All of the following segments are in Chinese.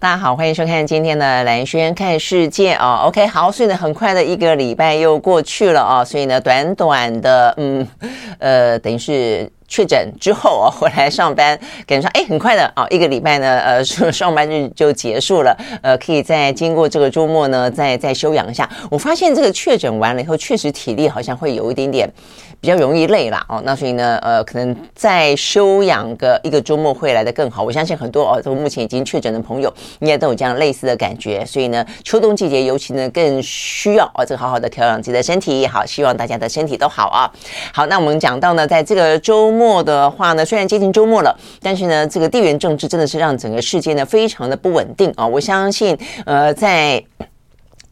大家好，欢迎收看今天的兰萱看世界哦。OK，好，所以呢，很快的一个礼拜又过去了哦，所以呢，短短的，嗯，呃，等于是。确诊之后啊，回来上班，感觉说，哎，很快的啊，一个礼拜呢，呃，上班日就结束了，呃，可以再经过这个周末呢，再再休养一下。我发现这个确诊完了以后，确实体力好像会有一点点比较容易累啦。哦。那所以呢，呃，可能再休养个一个周末会来得更好。我相信很多哦，都目前已经确诊的朋友应该都有这样类似的感觉。所以呢，秋冬季节尤其呢更需要哦，这个好好的调养自己的身体。好，希望大家的身体都好啊。好，那我们讲到呢，在这个周末。的话呢，虽然接近周末了，但是呢，这个地缘政治真的是让整个世界呢非常的不稳定啊！我相信，呃，在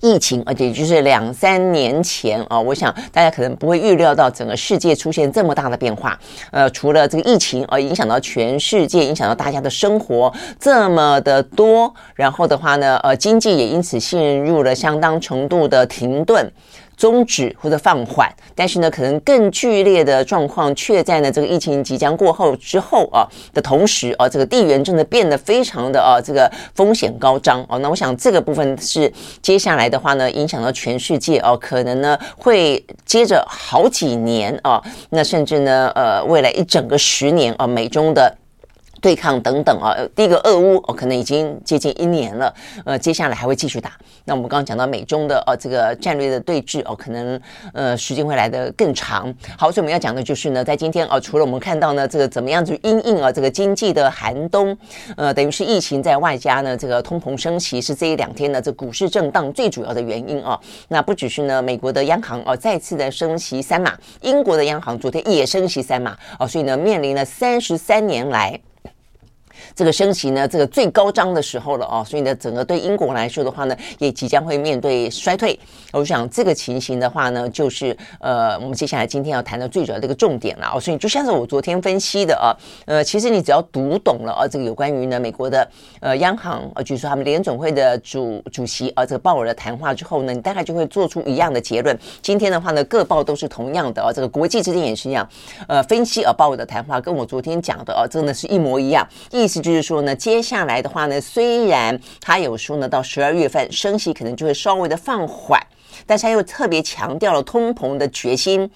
疫情，而且就是两三年前啊，我想大家可能不会预料到整个世界出现这么大的变化。呃，除了这个疫情啊，影响到全世界，影响到大家的生活这么的多，然后的话呢，呃，经济也因此陷入了相当程度的停顿。终止或者放缓，但是呢，可能更剧烈的状况却在呢这个疫情即将过后之后啊的同时啊，这个地缘真的变得非常的啊这个风险高涨哦。那我想这个部分是接下来的话呢，影响到全世界哦，可能呢会接着好几年啊，那甚至呢呃未来一整个十年啊，美中的。对抗等等啊，第一个俄乌哦，可能已经接近一年了，呃，接下来还会继续打。那我们刚刚讲到美中的呃这个战略的对峙哦，可能呃时间会来得更长。好，所以我们要讲的就是呢，在今天啊，除了我们看到呢这个怎么样去因应啊这个经济的寒冬，呃，等于是疫情在外加呢这个通膨升息是这一两天呢这股市震荡最主要的原因啊。那不只是呢美国的央行哦再次的升息三码，英国的央行昨天也升息三码哦，所以呢面临了三十三年来。这个升息呢，这个最高涨的时候了啊，所以呢，整个对英国来说的话呢，也即将会面对衰退。我想这个情形的话呢，就是呃，我们接下来今天要谈的最主要的一个重点了哦。所以就像是我昨天分析的啊，呃，其实你只要读懂了啊，这个有关于呢美国的呃央行啊，就是说他们联准会的主主席啊，这个鲍尔的谈话之后呢，你大概就会做出一样的结论。今天的话呢，各报都是同样的啊，这个国际之间也是一样，呃，分析啊鲍尔的谈话跟我昨天讲的啊，真的是一模一样，意思。就就是说呢，接下来的话呢，虽然他有说呢，到十二月份升息可能就会稍微的放缓，但是他又特别强调了通膨的决心，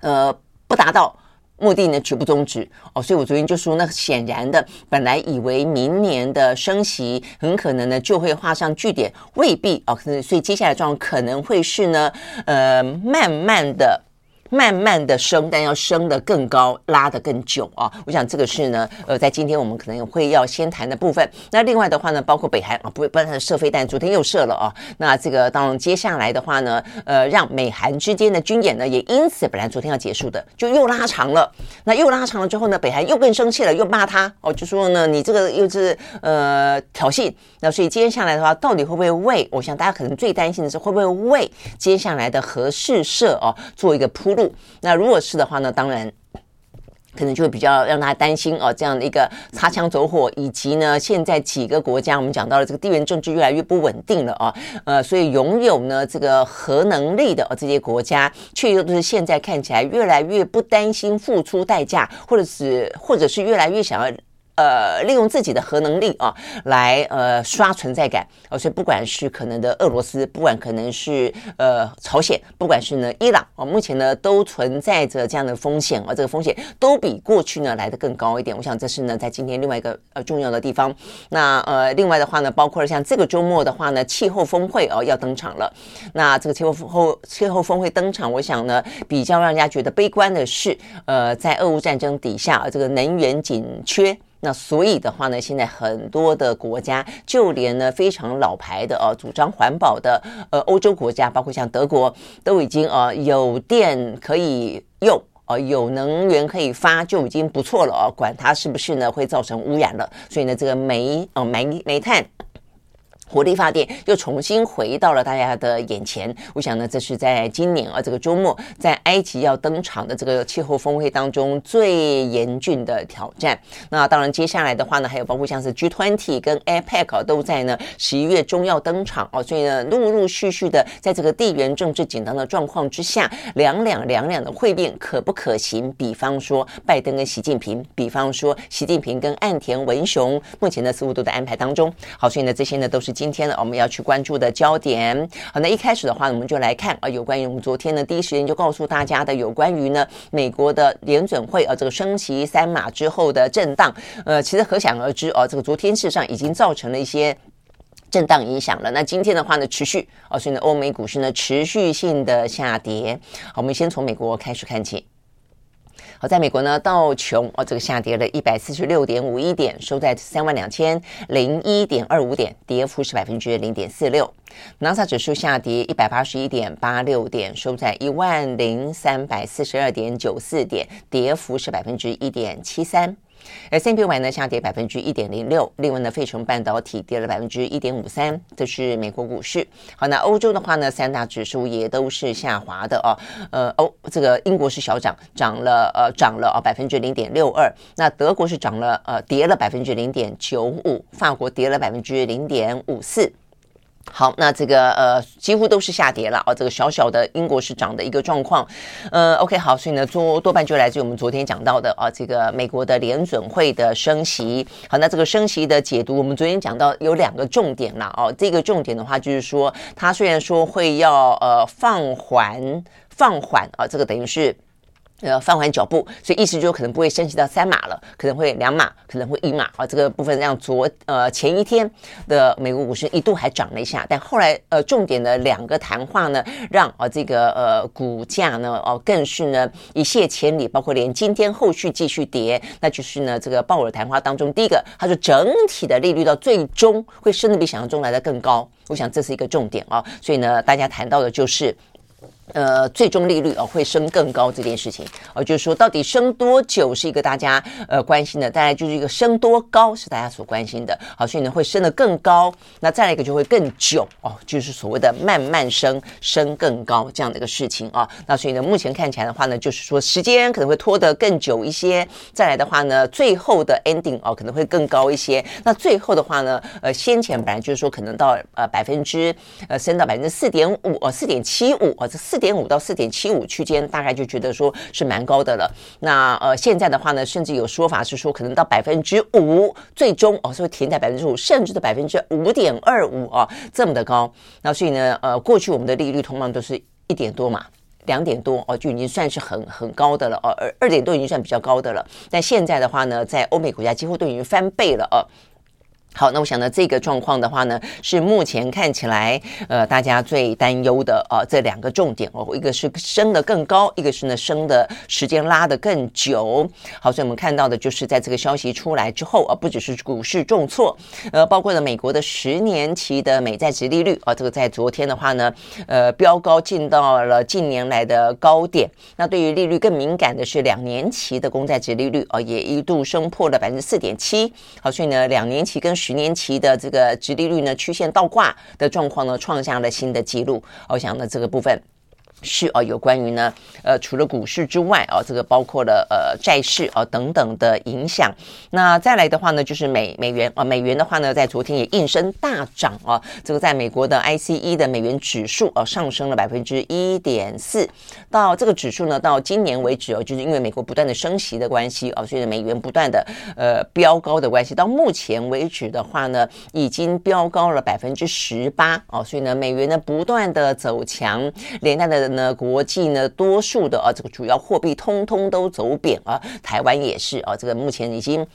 呃，不达到目的呢，绝不终止哦。所以我昨天就说，那显然的，本来以为明年的升息很可能呢就会画上句点，未必哦。所以接下来状况可能会是呢，呃，慢慢的。慢慢的升，但要升得更高，拉得更久啊！我想这个是呢，呃，在今天我们可能会要先谈的部分。那另外的话呢，包括北韩啊，不不但射飞弹，昨天又射了啊。那这个当然接下来的话呢，呃，让美韩之间的军演呢，也因此本来昨天要结束的，就又拉长了。那又拉长了之后呢，北韩又更生气了，又骂他哦，就说呢，你这个又是呃挑衅。那所以接下来的话，到底会不会为？我想大家可能最担心的是，会不会为接下来的核试射啊做一个铺？那如果是的话呢，当然可能就会比较让大家担心哦，这样的一个擦枪走火，以及呢，现在几个国家我们讲到了这个地缘政治越来越不稳定了啊，呃，所以拥有呢这个核能力的哦这些国家，却又都是现在看起来越来越不担心付出代价，或者是或者是越来越想要。呃，利用自己的核能力啊，来呃刷存在感。哦，所以不管是可能的俄罗斯，不管可能是呃朝鲜，不管是呢伊朗啊，目前呢都存在着这样的风险啊，这个风险都比过去呢来的更高一点。我想这是呢在今天另外一个呃重要的地方。那呃另外的话呢，包括了像这个周末的话呢，气候峰会哦要登场了。那这个气候峰气候峰会登场，我想呢比较让人家觉得悲观的是，呃，在俄乌战争底下，这个能源紧缺。那所以的话呢，现在很多的国家，就连呢非常老牌的呃主张环保的呃欧洲国家，包括像德国，都已经呃有电可以用，呃有能源可以发，就已经不错了哦，管它是不是呢会造成污染了。所以呢，这个煤呃煤煤炭。火力发电又重新回到了大家的眼前。我想呢，这是在今年啊这个周末在埃及要登场的这个气候峰会当中最严峻的挑战。那当然，接下来的话呢，还有包括像是 G20 跟 APEC 都在呢十一月中要登场哦。所以呢，陆陆续续的在这个地缘政治紧张的状况之下，两两两两的会面可不可行？比方说拜登跟习近平，比方说习近平跟岸田文雄，目前呢似乎都在安排当中。好，所以呢，这些呢都是。今天呢，我们要去关注的焦点。好，那一开始的话，我们就来看啊，有关于我们昨天呢，第一时间就告诉大家的，有关于呢，美国的联准会啊，这个升息三码之后的震荡。呃，其实可想而知啊，这个昨天事实上已经造成了一些震荡影响了。那今天的话呢，持续啊，所以呢，欧美股市呢持续性的下跌。好，我们先从美国开始看起。好，在美国呢，道琼哦，这个下跌了一百四十六点五一点，收在三万两千零一点二五点，跌幅是百分之零点四六。纳斯达克指数下跌一百八十一点八六点，收在一万零三百四十二点九四点，跌幅是百分之一点七三。S&P 500呢下跌百分之一点零六，另外呢，费城半导体跌了百分之一点五三，这是美国股市。好，那欧洲的话呢，三大指数也都是下滑的哦。呃，欧这个英国是小涨，涨了呃涨了啊百分之零点六二。那德国是涨了呃跌了百分之零点九五，法国跌了百分之零点五四。好，那这个呃几乎都是下跌了啊，这个小小的英国市涨的一个状况，呃，OK 好，所以呢多多半就来自于我们昨天讲到的啊，这个美国的联准会的升息。好，那这个升息的解读，我们昨天讲到有两个重点啦哦，这个重点的话就是说，它虽然说会要呃放缓放缓啊，这个等于是。呃，放缓脚步，所以意思就可能不会升级到三码了，可能会两码，可能会一码啊。这个部分让昨呃前一天的美国股市一度还涨了一下，但后来呃重点的两个谈话呢，让啊这个呃股价呢哦更是呢一泻千里，包括连今天后续继续跌，那就是呢这个鲍尔谈话当中，第一个他说整体的利率到最终会升得比想象中来得更高，我想这是一个重点啊，所以呢大家谈到的就是。呃，最终利率、哦、会升更高这件事情，哦，就是说到底升多久是一个大家呃关心的，当然就是一个升多高是大家所关心的，好，所以呢会升得更高，那再来一个就会更久哦，就是所谓的慢慢升，升更高这样的一个事情啊、那所以呢目前看起来的话呢，就是说时间可能会拖得更久一些，再来的话呢，最后的 ending 哦可能会更高一些，那最后的话呢，呃，先前本来就是说可能到呃百分之呃升到百分之四点五哦，四点七五哦，这四。四点五到四点七五区间，大概就觉得说是蛮高的了。那呃，现在的话呢，甚至有说法是说，可能到百分之五，最终哦，是会停在百分之五，甚至的百分之五点二五啊，这么的高。那所以呢，呃，过去我们的利率通常都是一点多嘛，两点多哦，就已经算是很很高的了哦，二二点多已经算比较高的了。但现在的话呢，在欧美国家几乎都已经翻倍了哦。好，那我想呢，这个状况的话呢，是目前看起来，呃，大家最担忧的呃，这两个重点哦，一个是升得更高，一个是呢升的时间拉得更久。好，所以我们看到的就是在这个消息出来之后啊，不只是股市重挫，呃，包括了美国的十年期的美债殖利率啊，这个在昨天的话呢，呃，飙高进到了近年来的高点。那对于利率更敏感的是两年期的公债殖利率啊，也一度升破了百分之四点七。好，所以呢，两年期跟十年期的这个殖利率呢，曲线倒挂的状况呢，创下了新的记录。我想呢，这个部分。是啊，有关于呢，呃，除了股市之外啊，这个包括了呃债市啊等等的影响。那再来的话呢，就是美美元啊，美元的话呢，在昨天也应声大涨啊。这个在美国的 ICE 的美元指数啊，上升了百分之一点四。到这个指数呢，到今年为止哦，就是因为美国不断的升息的关系啊，所以美元不断的呃飙高的关系，到目前为止的话呢，已经飙高了百分之十八哦。所以呢，美元呢不断的走强，连带的。呢，国际呢，多数的啊，这个主要货币通通都走贬啊，台湾也是啊，这个目前已经。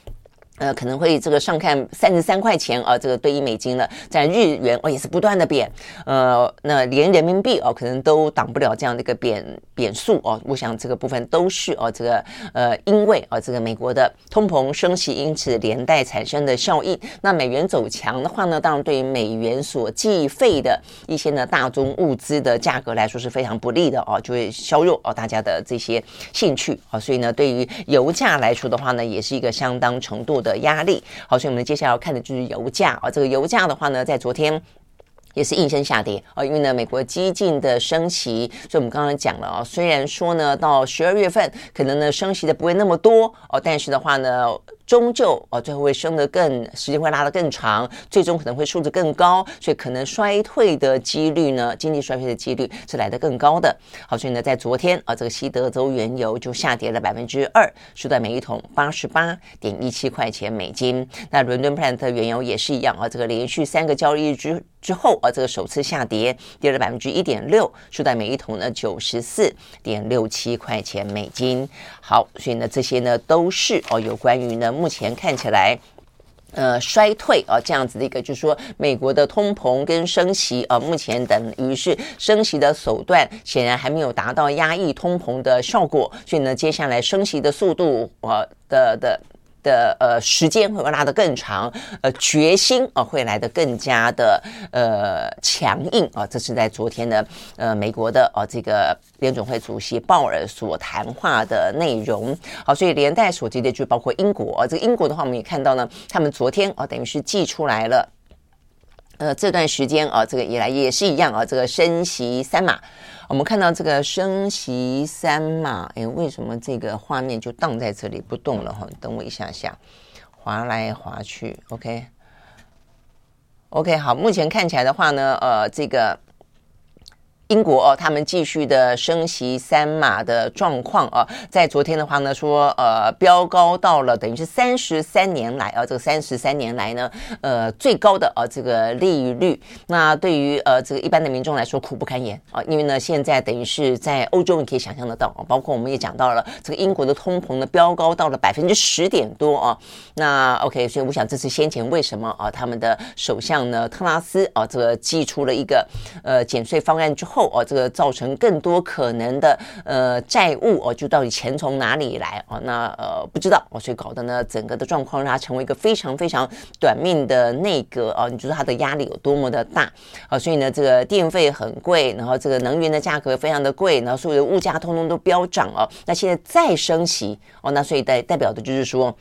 呃，可能会这个上看三十三块钱啊，这个兑一美金了。在日元哦，也是不断的贬。呃，那连人民币哦，可能都挡不了这样的一个贬贬速哦。我想这个部分都是哦，这个呃，因为啊，这个美国的通膨升息，因此连带产生的效应。那美元走强的话呢，当然对于美元所计费的一些呢大宗物资的价格来说是非常不利的哦，就会削弱哦大家的这些兴趣啊。所以呢，对于油价来说的话呢，也是一个相当程度。的压力。好，所以我们接下来要看的就是油价啊，这个油价的话呢，在昨天。也是应声下跌啊，因为呢，美国激进的升息，所以我们刚刚讲了啊，虽然说呢，到十二月份可能呢升息的不会那么多哦，但是的话呢。终究哦，最后会升得更，时间会拉得更长，最终可能会数字更高，所以可能衰退的几率呢，经济衰退的几率是来得更高的。好，所以呢，在昨天啊，这个西德州原油就下跌了百分之二，收在每一桶八十八点一七块钱美金。那伦敦布兰特原油也是一样啊，这个连续三个交易日之之后啊，这个首次下跌，跌了百分之一点六，收在每一桶呢九十四点六七块钱美金。好，所以呢，这些呢都是哦，有关于呢。目前看起来，呃，衰退啊，这样子的一个，就是说，美国的通膨跟升息啊，目前等于是升息的手段，显然还没有达到压抑通膨的效果，所以呢，接下来升息的速度啊的的。的呃时间会拉得更长，呃决心啊、会来得更加的呃强硬啊、这是在昨天的呃美国的呃这个联准会主席鲍尔所谈话的内容。好，所以连带所及的就包括英国，呃、这个英国的话我们也看到呢，他们昨天啊、等于是寄出来了，呃这段时间啊、这个以来也是一样啊、这个升息三码。我们看到这个升息三码，哎，为什么这个画面就荡在这里不动了哈？等我一下下，滑来滑去、OK? OK, 好，目前看起来的话呢，呃，这个。英国哦，他们继续的升息三码的状况啊，在昨天的话呢，说呃飙高到了等于是三十三年来啊，这个三十三年来呢，呃最高的啊这个利率。那对于呃这个一般的民众来说，苦不堪言啊，因为呢现在等于是在欧洲，你可以想象得到啊，包括我们也讲到了这个英国的通膨呢飙高到了百分之十点多啊。那 OK，所以我想这是先前为什么啊他们的首相呢特拉斯啊这个寄出了一个呃减税方案之后。哦，这个造成更多可能的呃债务哦，就到底钱从哪里来哦？那呃不知道哦，所以搞得呢整个的状况让它成为一个非常非常短命的内阁哦。你觉得它的压力有多么的大啊？所以呢，这个电费很贵，然后这个能源的价格非常的贵，然后所有的物价通通都飙涨哦。那现在再升息哦，那所以代代表的就是说。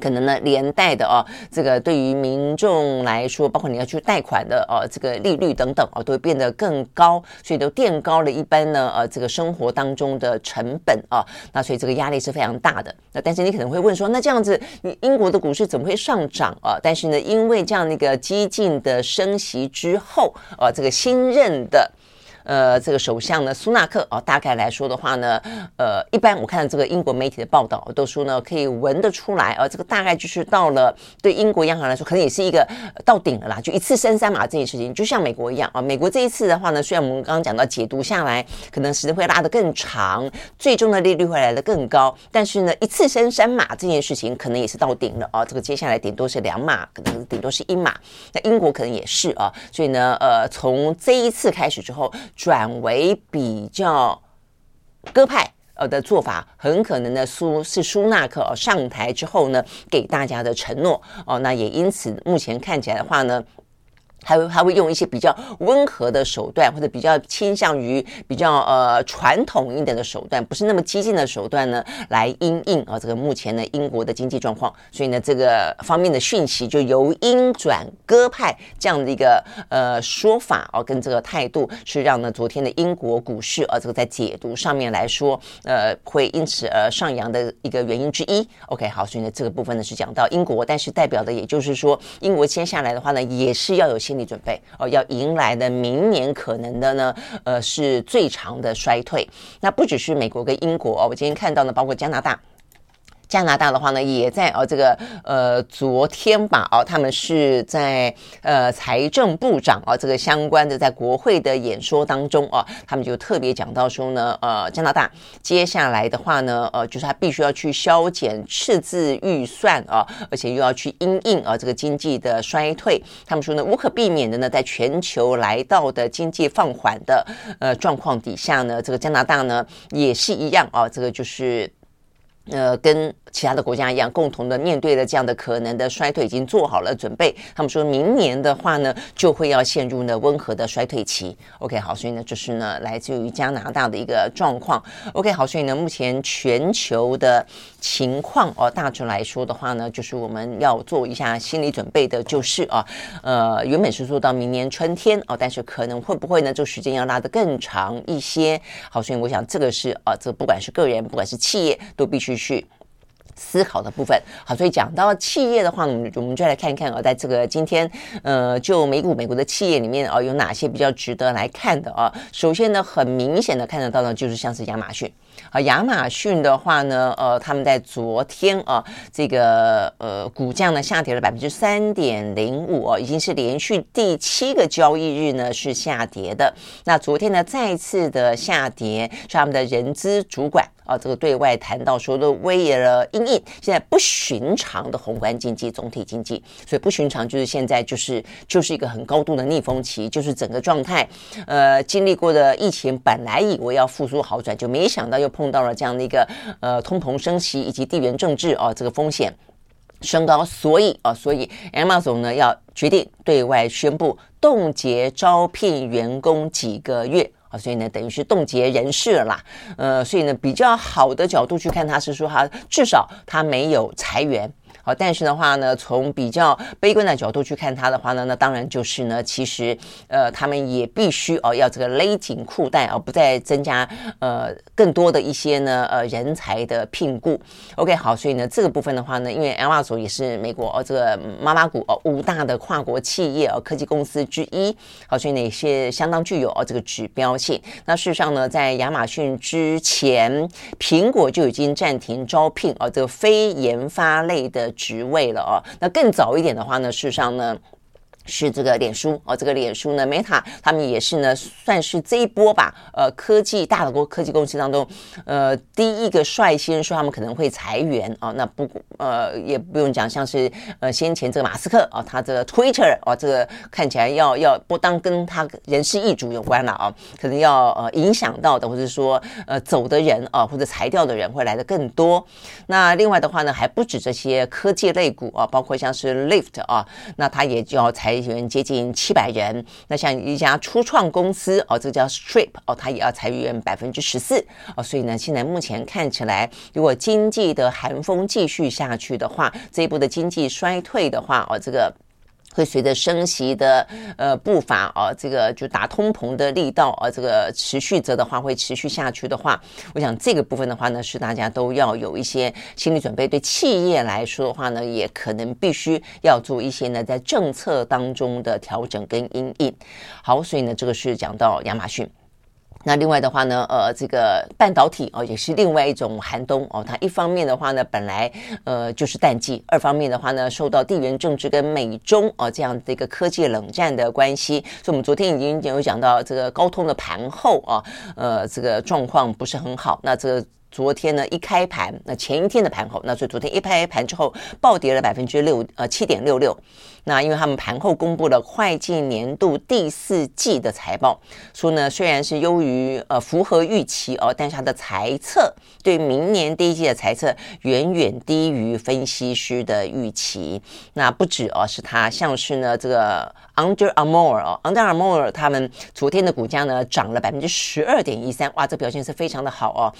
可能呢，连带的哦，这个对于民众来说，包括你要去贷款的哦，这个利率等等哦，都会变得更高，所以都垫高了一般呢，呃，这个生活当中的成本啊，那所以这个压力是非常大的。那但是你可能会问说，那这样子，你英国的股市怎么会上涨啊？但是呢，因为这样的一个激进的升息之后，呃，这个新任的。呃，这个首相呢，苏纳克啊，大概来说的话呢，呃，一般我看这个英国媒体的报道都说呢，可以闻得出来啊，这个大概就是到了对英国央行来说，可能也是一个到顶了啦，就一次升三码这件事情，就像美国一样啊，美国这一次的话呢，虽然我们刚刚讲到解读下来，可能时间会拉得更长，最终的利率会来得更高，但是呢，一次升三码这件事情可能也是到顶了啊，这个接下来顶多是两码，可能顶多是一码，那英国可能也是啊，所以呢，呃，从这一次开始之后。转为比较鸽派呃的做法，很可能呢苏是苏纳克上台之后呢给大家的承诺哦，那也因此目前看起来的话呢。还会还会用一些比较温和的手段，或者比较倾向于比较呃传统一点的手段，不是那么激进的手段呢，来因应啊这个目前呢英国的经济状况。所以呢这个方面的讯息就由鹰转鸽派这样的一个呃说法啊，跟这个态度是让呢昨天的英国股市啊这个在解读上面来说，呃会因此而上扬的一个原因之一。OK 好，所以呢这个部分呢是讲到英国，但是代表的也就是说英国接下来的话呢也是要有些。心理准备哦，要迎来的明年可能的呢，呃，是最长的衰退。那不只是美国跟英国哦，我今天看到呢，包括加拿大。加拿大的话呢，也在哦这个呃昨天吧哦，他们是在呃财政部长啊、哦、这个相关的在国会的演说当中啊、哦，他们就特别讲到说呢，呃加拿大接下来的话呢，呃就是他必须要去削减赤字预算啊、而且又要去因应啊这个经济的衰退。他们说呢，无可避免的呢，在全球来到的经济放缓的呃状况底下呢，这个加拿大呢也是一样啊、这个就是。呃，跟其他的国家一样，共同的面对了这样的可能的衰退，已经做好了准备。他们说明年的话呢，就会要陷入呢温和的衰退期。OK，好，所以呢，这是呢来自于加拿大的一个状况。OK，好，所以呢，目前全球的情况哦，大致来说的话呢，就是我们要做一下心理准备的，就是啊，呃，原本是说到明年春天哦，但是可能会不会呢，这个时间要拉得更长一些。好，所以我想这个是啊，这不管是个人，不管是企业，都必须。去思考的部分，好，所以讲到企业的话，我们我们就来看一看啊，在这个今天，呃，就美股美国的企业里面啊，有哪些比较值得来看的啊？首先呢，很明显的看得到呢，就是像是亚马逊啊，亚马逊的话呢，呃，他们在昨天啊，这个呃股价呢下跌了百分之三点零五哦，已经是连续第七个交易日呢是下跌的。那昨天呢再次的下跌，是他们的人资主管。啊，这个对外谈到说的为了因应现在不寻常的宏观经济、总体经济，所以不寻常就是现在就是就是一个很高度的逆风期，就是整个状态，呃，经历过的疫情本来以为要复苏好转，就没想到又碰到了这样的一个呃通膨升息以及地缘政治啊这个风险升高，所以啊，所以 Amazon 呢要决定对外宣布冻结招聘员工几个月。啊，所以呢，等于是冻结人事了啦，呃，所以呢，比较好的角度去看，他是说他至少他没有裁员。好，但是的话呢，从比较悲观的角度去看它的话呢，那当然就是呢，其实呃，他们也必须哦，要这个勒紧裤带而、哦、不再增加呃更多的一些呢呃人才的聘雇。OK，好，所以呢，这个部分的话呢，因为 Amazon 也是美国哦这个妈妈股哦五大的跨国企业哦科技公司之一，好，所以呢也是相当具有哦这个指标性。那事实上呢，在亚马逊之前，苹果就已经暂停招聘哦这个非研发类的。职位了哦，那更早一点的话呢，事实上呢。是这个脸书哦，这个脸书呢，Meta 他们也是呢，算是这一波吧，呃，科技大的国科技公司当中，呃，第一个率先说他们可能会裁员啊、哦，那不，呃，也不用讲，像是呃先前这个马斯克啊、哦，他这个 Twitter、哦，这个看起来要要不当跟他人事易主有关了啊、哦，可能要呃影响到的，或者说呃走的人啊、哦，或者裁掉的人会来的更多。那另外的话呢，还不止这些科技类股啊，包括像是 Lyft 啊，那他也就要裁。裁员接近七百人，那像一家初创公司哦，这个叫 Strip 哦，它也要裁员百分之十四哦，所以呢，现在目前看起来，如果经济的寒风继续下去的话，这一波的经济衰退的话哦，这个。会随着升息的呃步伐啊，这个就打通膨的力道啊，这个持续着的话，会持续下去的话，我想这个部分的话呢，是大家都要有一些心理准备。对企业来说的话呢，也可能必须要做一些呢，在政策当中的调整跟因应。好，所以呢，这个是讲到亚马逊。那另外的话呢，呃，这个半导体哦，也是另外一种寒冬哦。它一方面的话呢，本来呃就是淡季；二方面的话呢，受到地缘政治跟美中哦这样的一个科技冷战的关系，所以我们昨天已经有讲到这个高通的盘后啊，呃，这个状况不是很好。那这个。昨天呢，一开盘，那前一天的盘后，那所以昨天一开盘之后暴跌了百分之六，呃，七点六六。那因为他们盘后公布了会计年度第四季的财报，说呢，虽然是优于呃符合预期哦，但是他的财测对明年第一季的财测远远低于分析师的预期。那不止哦，是他像是呢这个 Under Armour 哦，Under Armour 他们昨天的股价呢涨了百分之十二点一三，哇，这表现是非常的好哦。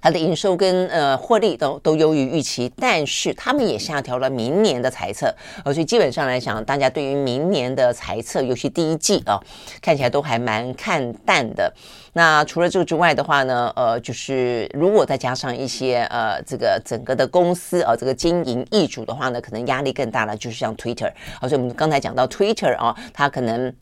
它的营收跟呃获利都都优于预期，但是他们也下调了明年的财测，而所以基本上来讲，大家对于明年的财测，尤其第一季啊，看起来都还蛮看淡的。那除了这个之外的话呢，呃，就是如果再加上一些呃这个整个的公司啊，这个经营易主的话呢，可能压力更大了。就是像 Twitter，而所以我们刚才讲到 Twitter 啊，它可能。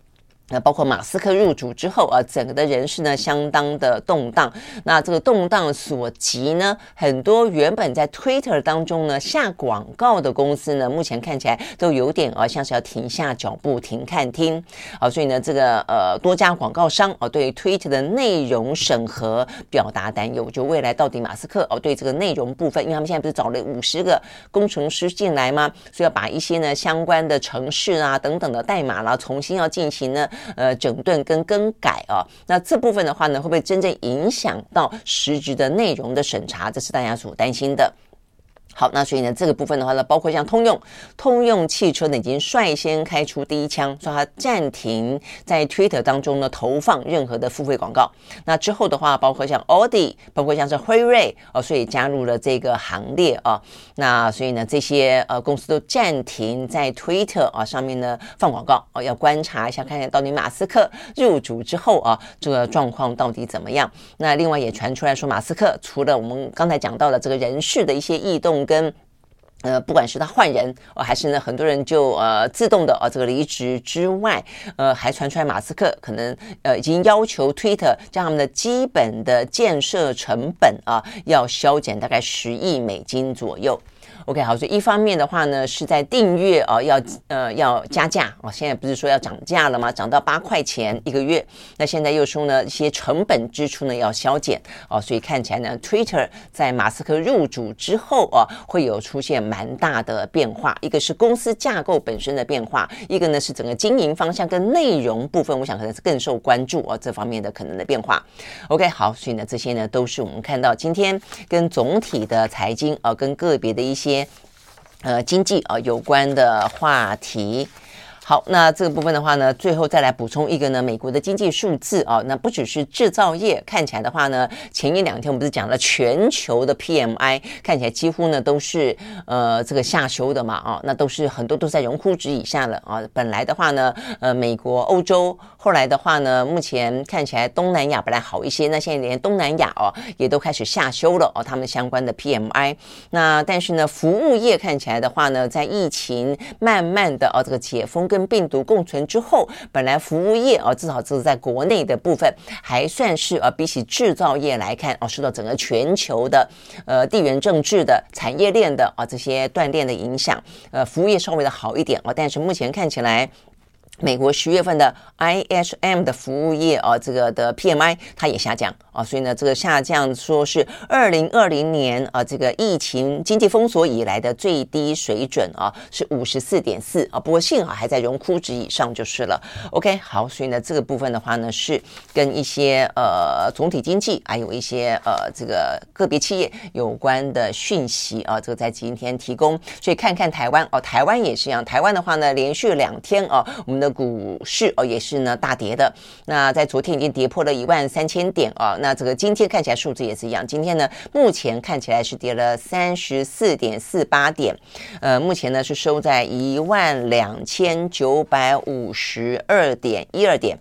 那包括马斯克入主之后啊，整个的人事呢相当的动荡。那这个动荡所及呢，很多原本在 Twitter 当中呢下广告的公司呢，目前看起来都有点啊，像是要停下脚步、停看听啊。所以呢，这个呃多家广告商啊，对于 Twitter 的内容审核表达担忧，就未来到底马斯克哦对这个内容部分，因为他们现在不是找了五十个工程师进来吗？所以要把一些呢相关的程式啊等等的代码啦，重新要进行呢。呃整顿跟更改啊。那这部分的话呢，会不会真正影响到实质的内容的审查？这是大家所担心的。好，那所以呢，这个部分的话呢，包括像通用，通用汽车呢已经率先开出第一枪，说它暂停在 Twitter 当中呢投放任何的付费广告。那之后的话，包括像 Audi，包括像是辉瑞哦，所以加入了这个行列啊。那所以呢，这些呃公司都暂停在 Twitter 啊上面呢放广告哦，要观察一下，看看到底马斯克入主之后啊，这个状况到底怎么样。那另外也传出来说，马斯克除了我们刚才讲到的这个人事的一些异动。跟呃，不管是他换人呃，还是呢，很多人就呃自动的啊、这个离职之外，呃，还传出来马斯克可能呃已经要求 Twitter 将他们的基本的建设成本啊要削减大概十亿美金左右。OK，好，所以一方面的话呢，是在订阅哦，要呃要加价哦，现在不是说要涨价了吗？涨到八块钱一个月，那现在又说呢，一些成本支出呢要削减哦，所以看起来呢，Twitter 在马斯克入主之后啊，会有出现蛮大的变化，一个是公司架构本身的变化，一个呢是整个经营方向跟内容部分，我想可能是更受关注哦，这方面的可能的变化。OK，好，所以呢，这些呢都是我们看到今天跟总体的财经啊，跟个别的一些。些呃，经济啊有关的话题。好，那这个部分的话呢，最后再来补充一个呢，美国的经济数字啊，那不只是制造业，看起来的话呢，前一两天我们不是讲了全球的 PMI，看起来几乎呢都是呃这个下修的嘛啊，那都是很多都在荣枯值以下了啊。本来的话呢，呃，美国、欧洲，后来的话呢，目前看起来东南亚本来好一些，那现在连东南亚哦也都开始下修了哦，他们相关的 PMI。那但是呢，服务业看起来的话呢，在疫情慢慢的哦这个解封跟病毒共存之后，本来服务业哦，至少这是在国内的部分，还算是呃，比起制造业来看哦，受到整个全球的呃地缘政治的产业链的啊这些断链的影响，呃，服务业稍微的好一点哦，但是目前看起来。美国十月份的 ISM 的服务业啊，这个的 PMI 它也下降啊，所以呢，这个下降说是二零二零年啊，这个疫情经济封锁以来的最低水准啊，是五十四点四啊。不过幸好还在荣枯值以上就是了。OK，好，所以呢，这个部分的话呢，是跟一些呃总体经济还有一些呃这个个别企业有关的讯息啊，这个在今天提供。所以看看台湾哦，台湾也是一样，台湾的话呢，连续两天啊，我们的股市哦也是呢大跌的，那在昨天已经跌破了一万三千点啊，那这个今天看起来数字也是一样，今天呢目前看起来是跌了三十四点四八点，呃，目前呢是收在一万两千九百五十二点一二点。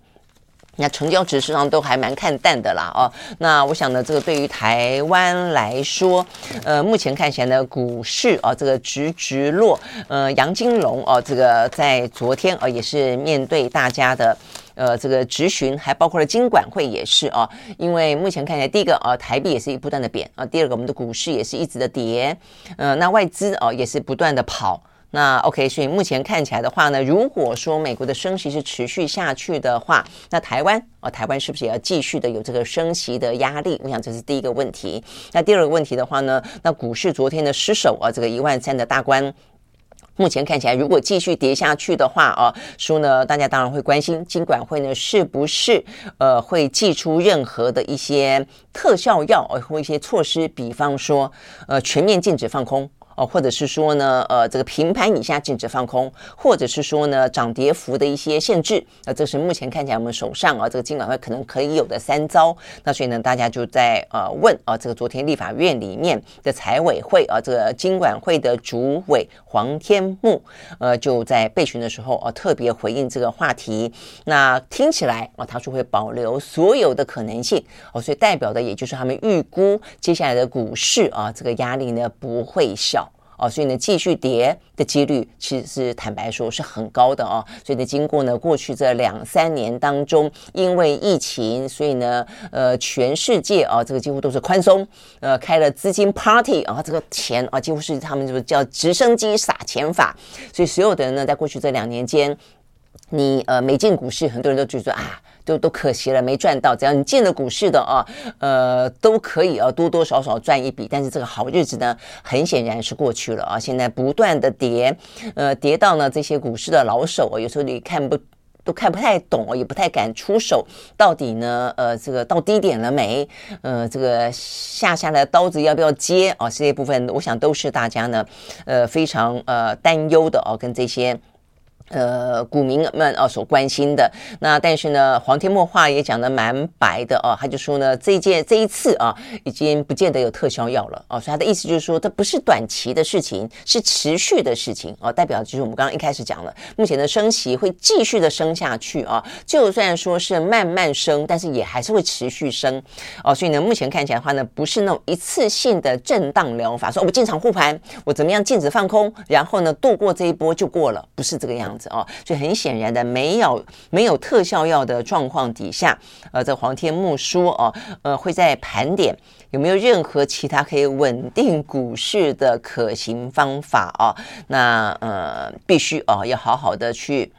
那成交值实际上都还蛮看淡的啦，哦，那我想呢，这个对于台湾来说，呃，目前看起来呢，股市啊，这个直直落，呃，杨金龙哦，这个在昨天啊，也是面对大家的呃这个质询，还包括了金管会也是啊，因为目前看起来，第一个啊，台币也是一不断的贬啊，第二个我们的股市也是一直的跌，呃，那外资啊也是不断的跑。那 OK，所以目前看起来的话呢，如果说美国的升息是持续下去的话，那台湾啊，台湾是不是也要继续的有这个升息的压力？我想这是第一个问题。那第二个问题的话呢，那股市昨天的失守啊，这个一万三的大关，目前看起来如果继续跌下去的话啊，说呢，大家当然会关心金管会呢是不是呃会祭出任何的一些特效药或一些措施，比方说呃全面禁止放空。哦，或者是说呢，呃，这个平盘以下禁止放空，或者是说呢，涨跌幅的一些限制，那这是目前看起来我们手上啊，这个金管会可能可以有的三招。那所以呢，大家就在呃问啊，这个昨天立法院里面的财委会啊，这个金管会的主委黄天牧，呃，就在备询的时候啊，特别回应这个话题。那听起来啊，他说会保留所有的可能性哦，所以代表的也就是他们预估接下来的股市啊，这个压力呢不会小。哦，所以呢，继续跌的几率其实是坦白说是很高的哦。所以呢，经过呢过去这两三年当中，因为疫情，所以呢，呃，全世界啊，这个几乎都是宽松，呃，开了资金 party 啊，这个钱啊，几乎是他们就是叫直升机撒钱法。所以所有的人呢，在过去这两年间，你呃没进股市，很多人都觉得啊。都都可惜了，没赚到。只要你进了股市的啊，呃，都可以啊，多多少少赚一笔。但是这个好日子呢，很显然是过去了啊。现在不断的跌，呃，跌到呢这些股市的老手啊，有时候你看不都看不太懂，也不太敢出手。到底呢？呃，这个到低点了没？呃，这个下下来刀子要不要接？啊，这些部分我想都是大家呢，呃，非常呃担忧的哦，跟这些。呃，股民们啊所关心的那，但是呢，黄天牧话也讲得蛮白的哦，他就说呢，这一届这一次啊，已经不见得有特效药了哦，所以他的意思就是说，这不是短期的事情，是持续的事情哦，代表就是我们刚刚一开始讲了，目前的升息会继续的升下去啊，就算说是慢慢升，但是也还是会持续升哦，所以呢，目前看起来的话呢，不是那种一次性的震荡疗法，说我进场护盘，我怎么样禁止放空，然后呢度过这一波就过了，不是这个样子。哦，所以很显然的，没有没有特效药的状况底下，呃，这黄天木说哦，呃，会在盘点有没有任何其他可以稳定股市的可行方法哦，那呃，必须哦，要好好的去。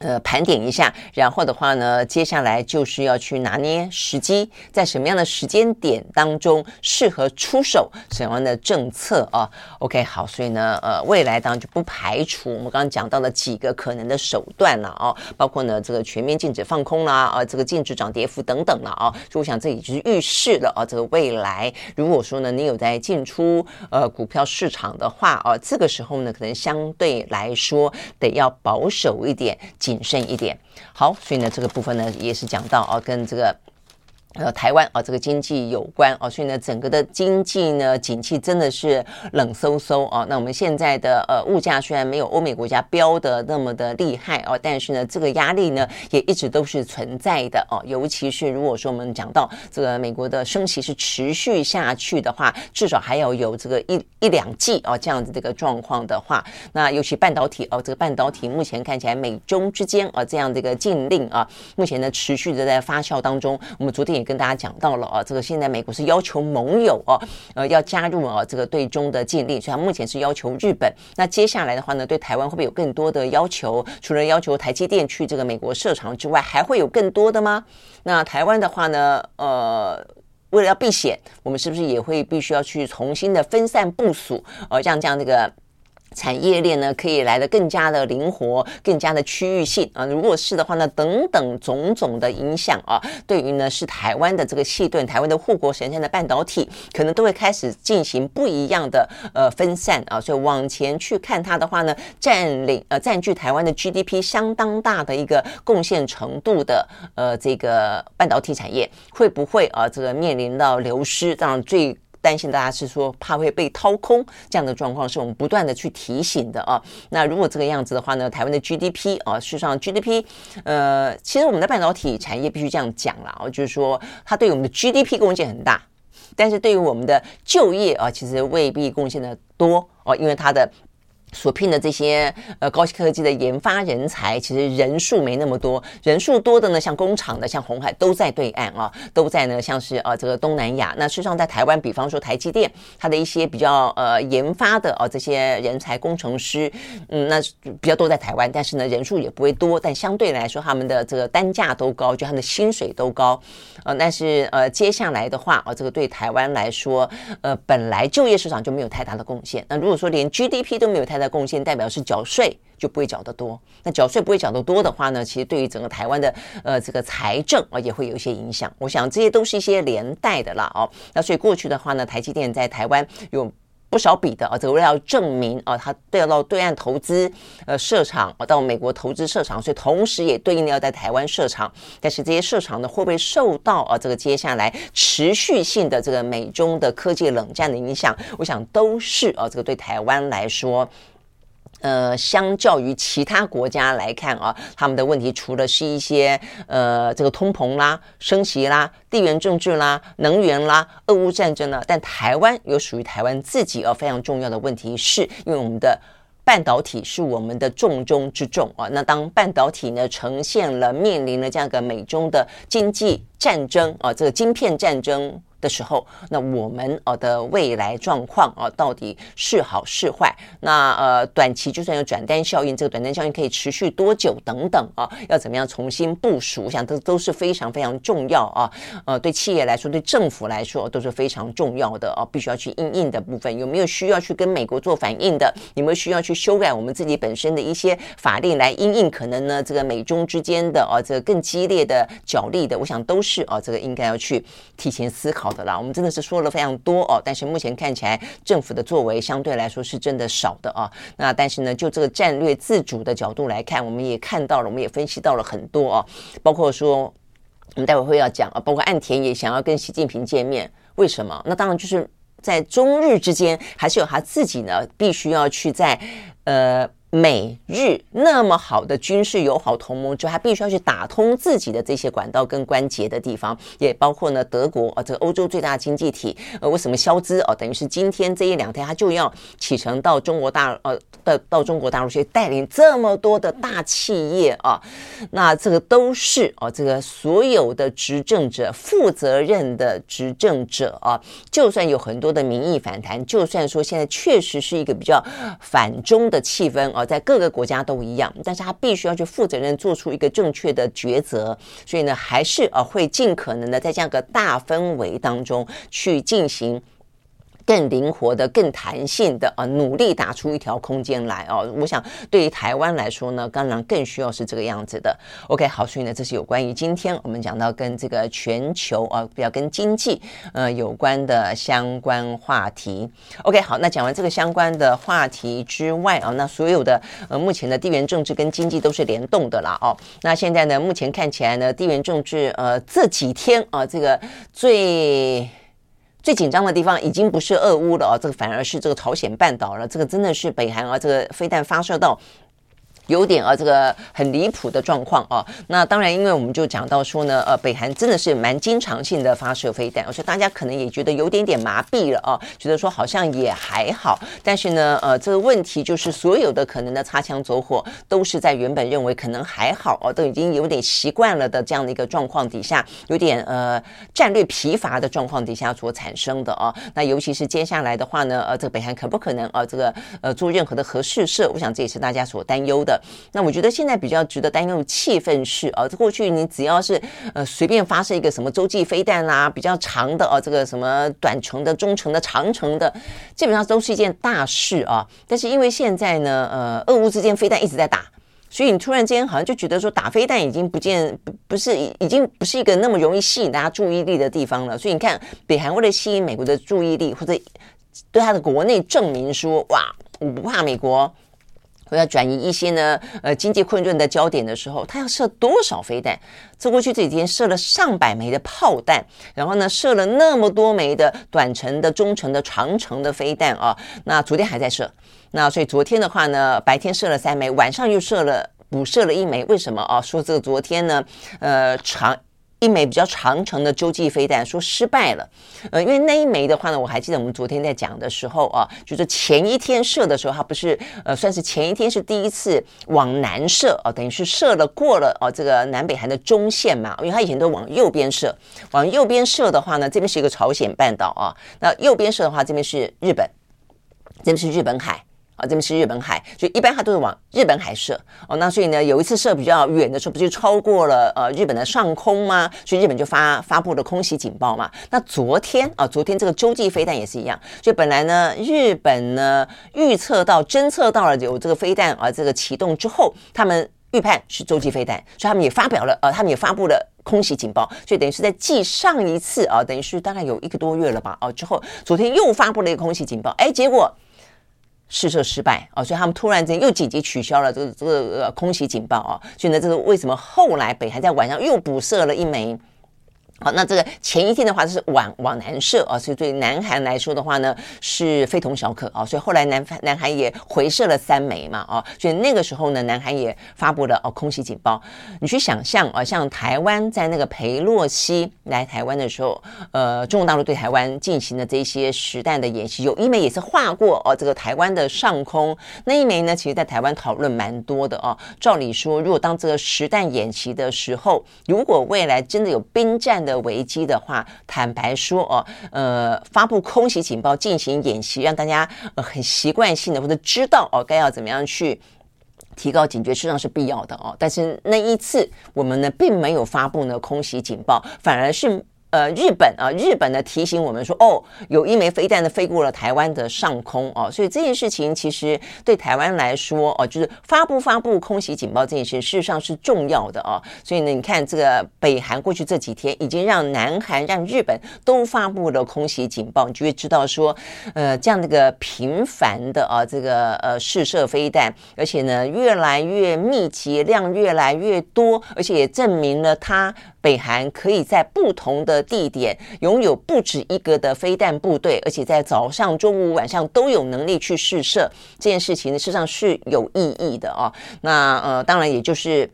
呃，盘点一下，然后的话呢，接下来就是要去拿捏时机，在什么样的时间点当中适合出手什么样的政策啊？OK，好，所以呢，呃，未来当然就不排除我们刚刚讲到的几个可能的手段了啊，包括呢这个全面禁止放空啦，啊，这个禁止涨跌幅等等了啊，所以我想这也就是预示了啊，这个未来如果说呢你有在进出呃股票市场的话啊，这个时候呢可能相对来说得要保守一点。谨慎一点，好，所以呢，这个部分呢也是讲到啊，跟这个。呃，台湾啊，这个经济有关啊，所以呢，整个的经济呢，景气真的是冷飕飕啊。那我们现在的呃物价虽然没有欧美国家飙的那么的厉害啊，但是呢，这个压力呢也一直都是存在的哦。尤其是如果说我们讲到这个美国的升息是持续下去的话，至少还要有这个一一两季啊这样子这个状况的话，那尤其半导体哦，这个半导体目前看起来美中之间啊这样的一个禁令啊，目前呢持续的在发酵当中。我们昨天也跟大家讲到了啊，这个现在美国是要求盟友哦，呃，要加入啊这个对中的禁令，所以目前是要求日本。那接下来的话呢，对台湾会不会有更多的要求？除了要求台积电去这个美国设厂之外，还会有更多的吗？那台湾的话呢，呃，为了要避险，我们是不是也会必须要去重新的分散部署？呃，让这样这个。产业链呢，可以来的更加的灵活，更加的区域性啊。如果是的话呢，等等种种的影响啊，对于呢是台湾的这个细盾，台湾的护国神山的半导体，可能都会开始进行不一样的呃分散啊。所以往前去看它的话呢，占领呃占据台湾的 GDP 相当大的一个贡献程度的呃这个半导体产业，会不会啊这个面临到流失？这样最。担心大家是说怕会被掏空这样的状况，是我们不断的去提醒的啊。那如果这个样子的话呢，台湾的 GDP 啊，事实上 GDP，呃，其实我们的半导体产业必须这样讲了啊，就是说它对我们的 GDP 贡献很大，但是对于我们的就业啊，其实未必贡献的多哦，因为它的。所聘的这些呃高科技的研发人才，其实人数没那么多，人数多的呢，像工厂的，像红海都在对岸啊，都在呢，像是呃这个东南亚。那事实上在台湾，比方说台积电，它的一些比较呃研发的啊这些人才工程师，嗯，那比较多在台湾，但是呢人数也不会多，但相对来说他们的这个单价都高，就他们的薪水都高，呃，但是呃接下来的话啊，这个对台湾来说，呃本来就业市场就没有太大的贡献。那如果说连 GDP 都没有太大贡献代表是缴税就不会缴得多，那缴税不会缴得多的话呢，其实对于整个台湾的呃这个财政啊也会有一些影响。我想这些都是一些连带的啦哦。那所以过去的话呢，台积电在台湾有不少笔的啊，这个为了要证明啊，它都要到对岸投资呃设厂啊，到美国投资设厂，所以同时也对应的要在台湾设厂。但是这些设厂呢，会不会受到啊这个接下来持续性的这个美中的科技冷战的影响？我想都是啊，这个对台湾来说。呃，相较于其他国家来看啊，他们的问题除了是一些呃这个通膨啦、升息啦、地缘政治啦、能源啦、俄乌战争啦，但台湾有属于台湾自己而非常重要的问题，是因为我们的半导体是我们的重中之重啊。那当半导体呢呈现了面临了这样一个美中的经济战争啊，这个晶片战争。的时候，那我们呃的未来状况啊，到底是好是坏？那呃短期就算有转单效应，这个转单效应可以持续多久？等等啊，要怎么样重新部署？我想都都是非常非常重要啊。呃，对企业来说，对政府来说都是非常重要的啊，必须要去应应的部分，有没有需要去跟美国做反应的？有没有需要去修改我们自己本身的一些法令来应应？可能呢，这个美中之间的啊，这个更激烈的角力的，我想都是啊，这个应该要去提前思考。好的啦，我们真的是说了非常多哦，但是目前看起来政府的作为相对来说是真的少的啊。那但是呢，就这个战略自主的角度来看，我们也看到了，我们也分析到了很多啊，包括说我们待会会要讲啊，包括岸田也想要跟习近平见面，为什么？那当然就是在中日之间还是有他自己呢，必须要去在呃。美日那么好的军事友好同盟，就他必须要去打通自己的这些管道跟关节的地方，也包括呢德国啊，这个欧洲最大经济体，呃，为什么消资哦，等于是今天这一两天他就要启程到中国大呃到到中国大陆去带领这么多的大企业啊，那这个都是啊，这个所有的执政者负责任的执政者啊，就算有很多的民意反弹，就算说现在确实是一个比较反中的气氛啊。在各个国家都一样，但是他必须要去负责任，做出一个正确的抉择，所以呢，还是呃会尽可能的在这样个大氛围当中去进行。更灵活的、更弹性的啊，努力打出一条空间来哦。我想对于台湾来说呢，当然更需要是这个样子的。OK，好，所以呢，这是有关于今天我们讲到跟这个全球啊，比较跟经济呃有关的相关话题。OK，好，那讲完这个相关的话题之外啊，那所有的呃目前的地缘政治跟经济都是联动的啦哦。那现在呢，目前看起来呢，地缘政治呃这几天啊，这个最。最紧张的地方已经不是俄乌了啊，这个反而是这个朝鲜半岛了。这个真的是北韩啊，这个飞弹发射到。有点啊，这个很离谱的状况啊。那当然，因为我们就讲到说呢，呃，北韩真的是蛮经常性的发射飞弹，所以大家可能也觉得有点点麻痹了啊，觉得说好像也还好。但是呢，呃，这个问题就是所有的可能的擦枪走火都是在原本认为可能还好哦，都已经有点习惯了的这样的一个状况底下，有点呃战略疲乏的状况底下所产生的啊。那尤其是接下来的话呢，呃，这个北韩可不可能啊，这个呃做任何的核试射？我想这也是大家所担忧的。那我觉得现在比较值得担忧的气氛是啊，过去你只要是呃随便发射一个什么洲际飞弹啦，比较长的啊，这个什么短程的、中程的、长程的，基本上都是一件大事啊。但是因为现在呢，呃，俄乌之间飞弹一直在打，所以你突然间好像就觉得说打飞弹已经不见不不是已经不是一个那么容易吸引大家注意力的地方了。所以你看，北韩为了吸引美国的注意力，或者对他的国内证明说，哇，我不怕美国。我要转移一些呢，呃，经济困顿的焦点的时候，他要射多少飞弹？这过去这几天射了上百枚的炮弹，然后呢，射了那么多枚的短程的、中程的、长程的飞弹啊。那昨天还在射，那所以昨天的话呢，白天射了三枚，晚上又射了补射了一枚。为什么啊？说这个昨天呢，呃，长。一枚比较长程的洲际飞弹说失败了，呃，因为那一枚的话呢，我还记得我们昨天在讲的时候啊，就是前一天射的时候，它不是呃，算是前一天是第一次往南射啊，等于是射了过了哦这个南北韩的中线嘛，因为它以前都往右边射，往右边射的话呢，这边是一个朝鲜半岛啊，那右边射的话，这边是日本，这边是日本海。啊，这边是日本海，所以一般它都是往日本海射哦。那所以呢，有一次射比较远的时候，不就超过了呃日本的上空吗？所以日本就发发布了空袭警报嘛。那昨天啊，昨天这个洲际飞弹也是一样。所以本来呢，日本呢预测到、侦测到了有这个飞弹啊，这个启动之后，他们预判是洲际飞弹，所以他们也发表了呃，他们也发布了空袭警报。所以等于是在继上一次啊，等于是大概有一个多月了吧？哦，之后昨天又发布了一个空袭警报，哎，结果。试射失败哦，所以他们突然间又紧急取消了这个这个空袭警报啊，所以呢，这是为什么后来北韩在晚上又补射了一枚？好，那这个前一天的话是往往南射啊，所以对南韩来说的话呢是非同小可啊，所以后来南南韩也回射了三枚嘛啊，所以那个时候呢，南韩也发布了哦空袭警报。你去想象啊，像台湾在那个裴洛西来台湾的时候，呃，中国大陆对台湾进行的这些实弹的演习，有一枚也是划过哦这个台湾的上空，那一枚呢，其实在台湾讨论蛮多的哦。照理说，如果当这个实弹演习的时候，如果未来真的有兵战的的危机的话，坦白说哦，呃，发布空袭警报进行演习，让大家呃很习惯性的或者知道哦该要怎么样去提高警觉，实际上是必要的哦。但是那一次我们呢并没有发布呢空袭警报，反而是。呃，日本啊，日本呢提醒我们说，哦，有一枚飞弹呢飞过了台湾的上空哦，所以这件事情其实对台湾来说哦，就是发布发布空袭警报这件事，事实上是重要的哦。所以呢，你看这个北韩过去这几天已经让南韩、让日本都发布了空袭警报，你就会知道说，呃，这样的一个频繁的啊，这个呃试射飞弹，而且呢越来越密集，量越来越多，而且也证明了它。北韩可以在不同的地点拥有不止一个的飞弹部队，而且在早上、中午、晚上都有能力去试射。这件事情事，实上是有意义的哦。那呃，当然也就是。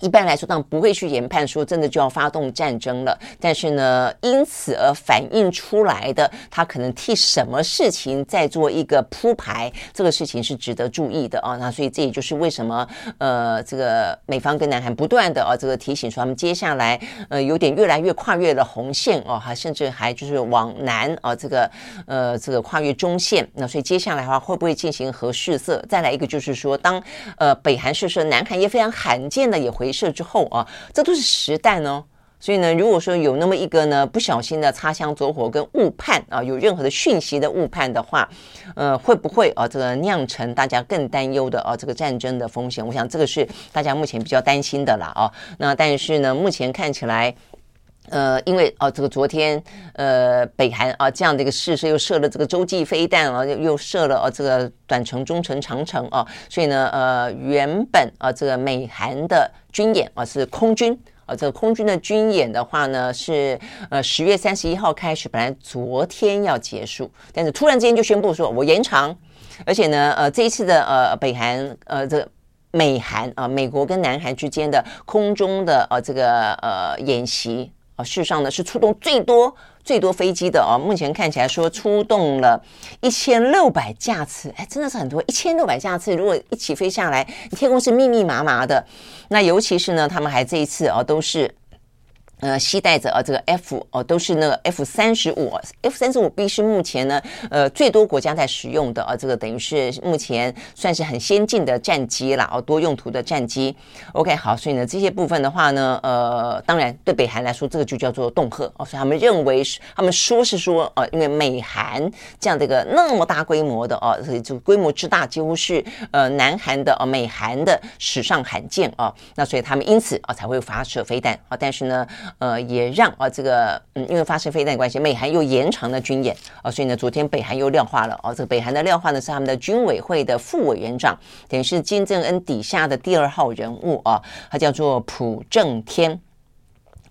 一般来说，当然不会去研判说真的就要发动战争了。但是呢，因此而反映出来的，他可能替什么事情在做一个铺排，这个事情是值得注意的啊。那所以这也就是为什么呃，这个美方跟南韩不断的啊，这个提醒说他们接下来呃有点越来越跨越了红线哦，还甚至还就是往南啊，这个呃这个跨越中线。那所以接下来的话会不会进行核试射？再来一个就是说，当呃北韩试射，南韩也非常罕见的也回。射之后啊，这都是实弹哦。所以呢，如果说有那么一个呢不小心的擦枪走火跟误判啊，有任何的讯息的误判的话，呃，会不会啊这个酿成大家更担忧的啊这个战争的风险？我想这个是大家目前比较担心的啦啊。那但是呢，目前看起来。呃，因为哦，这个昨天呃，北韩啊这样的一个试射又射了这个洲际飞弹啊，又又射了哦这个短程、中程、长程啊，所以呢呃，原本啊这个美韩的军演啊是空军啊，这个空军的军演的话呢是呃十月三十一号开始，本来昨天要结束，但是突然之间就宣布说我延长，而且呢呃这一次的呃北韩呃这个美韩啊美国跟南韩之间的空中的呃这个呃演习。世上呢，是出动最多最多飞机的哦。目前看起来说出动了一千六百架次，哎，真的是很多，一千六百架次。如果一起飞下来，天空是密密麻麻的。那尤其是呢，他们还这一次哦，都是。呃，携带着啊，这个 F 哦，都是那个 F 三十五，F 三十五 B 是目前呢，呃，最多国家在使用的啊，这个等于是目前算是很先进的战机啦，哦，多用途的战机。OK，好，所以呢，这些部分的话呢，呃，当然对北韩来说，这个就叫做恫吓哦，所以他们认为是，他们说是说，呃，因为美韩这样的一个那么大规模的哦，所以这个规模之大，几乎是呃南韩的哦，美韩的史上罕见哦，那所以他们因此啊才会发射飞弹啊，但是呢。呃，也让啊这个嗯，因为发生非弹关系，美韩又延长了军演啊，所以呢，昨天北韩又撂话了哦，这个北韩的量化呢是他们的军委会的副委员长，等于是金正恩底下的第二号人物啊，他叫做朴正天。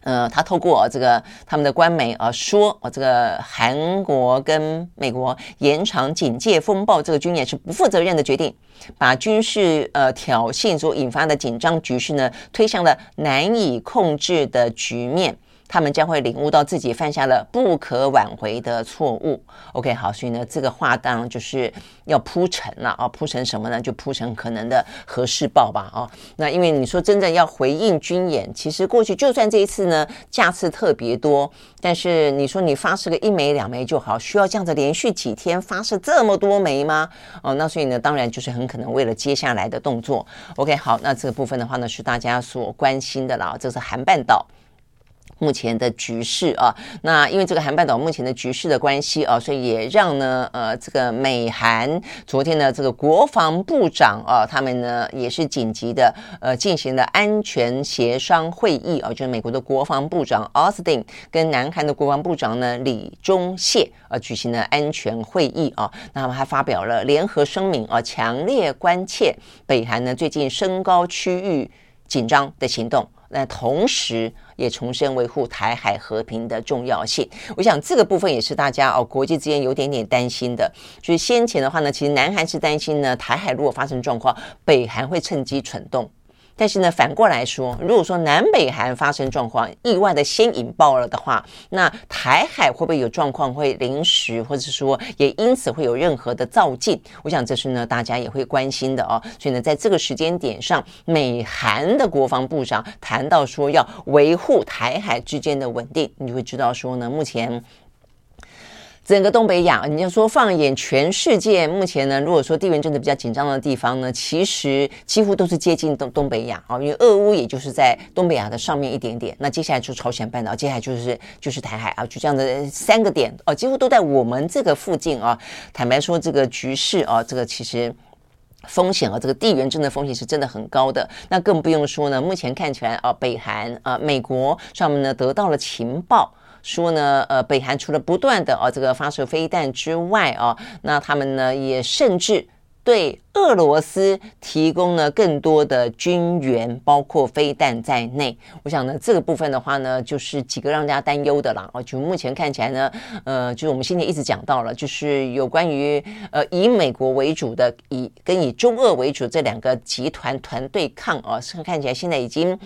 呃，他透过这个他们的官媒啊说，啊这个韩国跟美国延长警戒风暴这个军演是不负责任的决定，把军事呃挑衅所引发的紧张局势呢推向了难以控制的局面。他们将会领悟到自己犯下了不可挽回的错误。OK，好，所以呢，这个话当然就是要铺陈了啊，铺陈什么呢？就铺陈可能的核试爆吧啊。那因为你说真正要回应军演，其实过去就算这一次呢架次特别多，但是你说你发射个一枚两枚就好，需要这样子连续几天发射这么多枚吗？哦，那所以呢，当然就是很可能为了接下来的动作。OK，好，那这个部分的话呢，是大家所关心的了，这是韩半岛。目前的局势啊，那因为这个韩半岛目前的局势的关系啊，所以也让呢呃这个美韩昨天呢这个国防部长啊，他们呢也是紧急的呃进行了安全协商会议啊，就是美国的国防部长奥斯汀跟南韩的国防部长呢李钟燮啊举行了安全会议啊，那他们还发表了联合声明啊，强烈关切北韩呢最近升高区域紧张的行动。那同时也重申维护台海和平的重要性。我想这个部分也是大家哦，国际之间有点点担心的。就是先前的话呢，其实南韩是担心呢，台海如果发生状况，北韩会趁机蠢动。但是呢，反过来说，如果说南北韩发生状况，意外的先引爆了的话，那台海会不会有状况，会临时，或者说也因此会有任何的躁进？我想这是呢大家也会关心的哦。所以呢，在这个时间点上，美韩的国防部长谈到说要维护台海之间的稳定，你就会知道说呢，目前。整个东北亚，你要说放眼全世界，目前呢，如果说地缘政治比较紧张的地方呢，其实几乎都是接近东东北亚啊，因为俄乌也就是在东北亚的上面一点点，那接下来就是朝鲜半岛，接下来就是就是台海啊，就这样的三个点哦，几乎都在我们这个附近啊。坦白说，这个局势啊，这个其实风险啊，这个地缘政治风险是真的很高的。那更不用说呢，目前看起来啊，北韩啊，美国上面呢得到了情报。说呢，呃，北韩除了不断的啊这个发射飞弹之外啊，那他们呢也甚至对俄罗斯提供了更多的军援，包括飞弹在内。我想呢，这个部分的话呢，就是几个让大家担忧的啦。哦，就目前看起来呢，呃，就是我们今天一直讲到了，就是有关于呃以美国为主的，以跟以中俄为主这两个集团团对抗啊，是看起来现在已经。